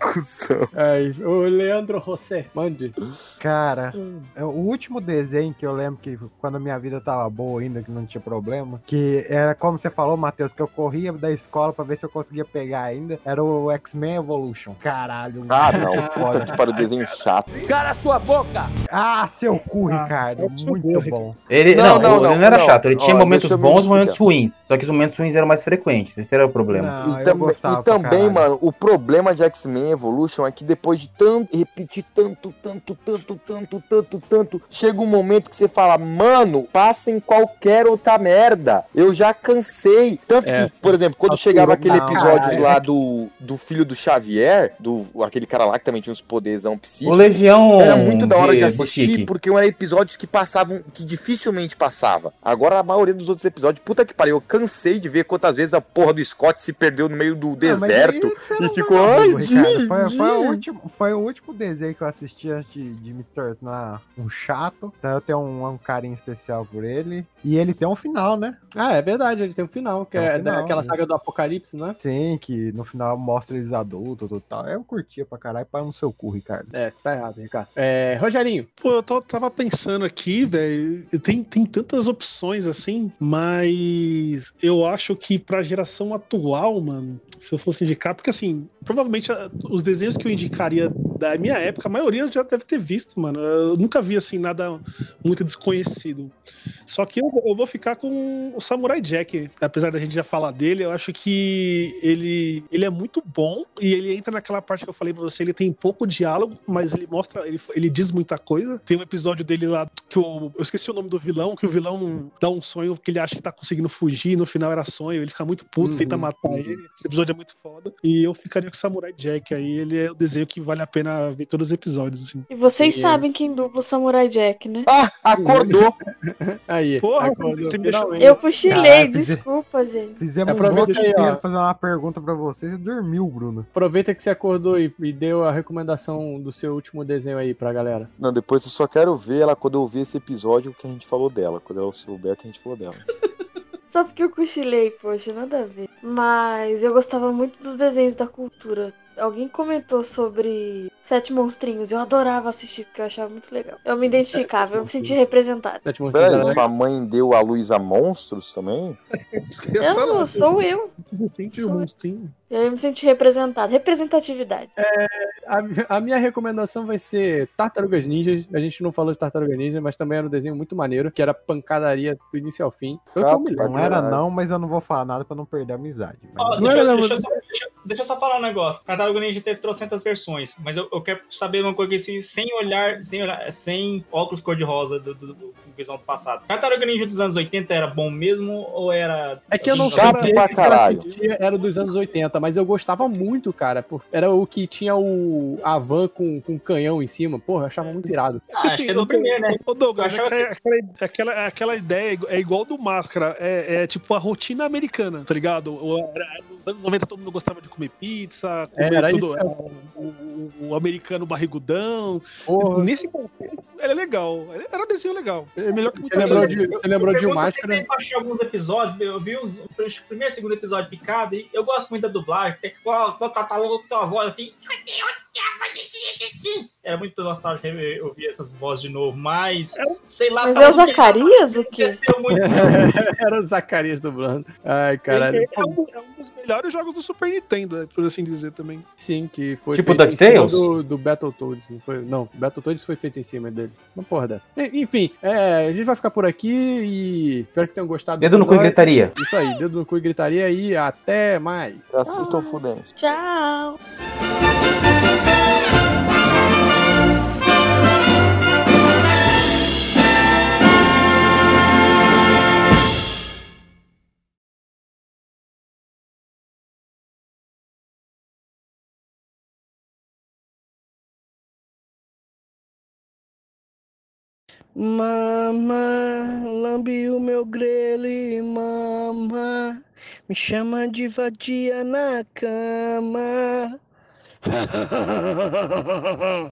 Cusão. Aí, ô Leandro José, mande. Cara, é o último desenho que eu lembro que quando a minha vida tava boa ainda, que não tinha problema, que era como você falou, Matheus, que eu corria da escola pra ver se eu conseguia pegar ainda, era o X-Men Evolution. Caralho. Ah, não. Puta que pariu, desenho chato. Cara, sua boca! Ah, seu cu, Ricardo. Muito bom. Ele Não, não, não, ele não, não era não. chato, ele tinha Ó, momentos me bons momentos ruins. Só que os momentos ruins eram mais frequentes, esse era o problema. Não, E, gostava e também, mano, o problema de X-Men Evolution é que depois de tanto, repetir tanto, tanto, tanto, tanto, tanto, tanto, chega um momento que você fala, mano, passa em qualquer outra merda. Eu já cansei. Tanto É, que, por exemplo, quando Satura, chegava aquele não, episódio lá do, do filho do Xavier, do aquele cara lá que também tinha uns poderzão psíquicos. O Legião Era muito da hora de, de assistir, porque eram episódios que passavam, que dificilmente passava. Agora a maioria dos outros episódios, puta que pariu, eu cansei de ver quantas vezes a porra do Scott se perdeu no meio do Ah, deserto e não ficou, ai, Ricardo. Foi, foi, o Jim." último, foi o último desenho que eu assisti antes de, de me tornar um chato. Então eu tenho um, um carinho especial por ele. E ele tem um final, né? Ah, é verdade, ele tem um final, que Tem um é final, daquela né? saga do Apocalipse, né? Sim, que no final mostra eles adultos e tal. Eu curtia pra caralho, para no seu cu, Ricardo. É, você tá errado, Ricardo. É, Rogerinho. Pô, eu tô- tava pensando aqui, velho. Tem, tem tantas opções assim, mas eu acho que pra geração atual, mano, se eu fosse indicar, porque assim, provavelmente a- os desenhos que eu indicaria da minha época, a maioria já deve ter visto, mano. Eu nunca vi assim nada muito desconhecido. Só que eu, eu vou ficar com o Samurai Jack. Apesar da gente já falar dele, eu acho que ele, ele é muito bom e ele entra naquela parte que eu falei pra você. Ele tem pouco diálogo, mas ele mostra, ele, ele diz muita coisa. Tem um episódio dele lá que eu, eu esqueci o nome do vilão, que o vilão dá um sonho que ele acha que tá conseguindo fugir, no final era sonho, ele fica muito puto, Uhum, tenta matar ele. Esse episódio é muito foda. E eu ficaria com o Samurai Jack aí, ele é o desenho que vale a pena ver todos os episódios, assim. E vocês E- sabem quem dubla o Samurai Jack, né? Ah, acordou! Aí, Porra, acordou, você me deixou-. Eu cochilei, fiz- desculpa, gente. Fizemos um Aproveita inteiro fazer uma pergunta pra vocês e dormiu, Bruno. Aproveita que você acordou e, e deu a recomendação do seu último desenho aí pra galera. Não, depois eu só quero ver ela quando eu ver esse episódio que a gente falou dela. Quando ela souber que a gente falou dela. Só porque eu cochilei, poxa, nada a ver. Mas eu gostava muito dos desenhos da cultura. Alguém comentou sobre Sete Monstrinhos. Eu adorava assistir, porque eu achava muito legal. Eu me identificava, eu me sentia representada. Sete Peraí, sua mãe deu a luz a monstros também? Eu não, sou eu. Você se sente Sou um eu. monstrinho? Eu me senti representada. Representatividade. A, a minha recomendação vai ser Tartarugas Ninjas. A gente não falou de Tartarugas Ninjas, mas também era um desenho muito maneiro, que era pancadaria do início ao fim. Foi o que eu me lembro. Não era não, mas eu não vou falar nada pra não perder a amizade. Ó, Não deixa, era, não, deixa eu mas- só, deixa- deixa eu só falar um negócio. Tartaruga Ninja teve trocentas versões, mas eu, eu quero saber uma coisa assim, sem olhar, sem olhar, sem óculos cor-de-rosa do, do, do, do visão do passado. Tartaruga Ninja dos anos 80 era bom mesmo ou era. É que eu não sei se pra esse que caralho. era dos anos 80, mas eu gostava muito, cara. por- Era o que tinha o a van com, com canhão em cima. Porra, eu achava muito irado. Ah, acho que é do primeiro, né? Ô, Douglas, achava aquela, aquela, aquela, aquela ideia é é igual do Máscara. É, é tipo a rotina americana, tá ligado? Nos anos 90 todo mundo gostava de comer pizza, comer Era tudo. é, o, o- o americano barrigudão. Porra. Nesse contexto, ele é legal. Era um desenho legal. É melhor que Você lembrou de, você lembrou de um máscara? Eu achei alguns episódios, eu vi os, o primeiro e segundo episódio picado, e eu gosto muito da dublagem, tem qual tartaruga com uma voz assim. Era muito nostálgico eu ouvir essas vozes de novo, mas sei lá. Mas é o Zacarias o quê? Muito. Era o Zacarias dublando. Ai, caralho. Ele é um, é um dos melhores jogos do Super Nintendo, é, por assim dizer também. Sim, que foi Tipo feito em cima DuckTales? do, do Battletoads, não foi? Não, Battletoads foi feito em cima dele. Uma porra dessa. Enfim, é, a gente vai ficar por aqui e espero que tenham gostado. do Dedo no cu e gritaria. Isso aí, dedo no cu e gritaria e até mais. Assistam o Fudente. Tchau. Mama, lambe o meu grelo, mama, me chama de vadia na cama.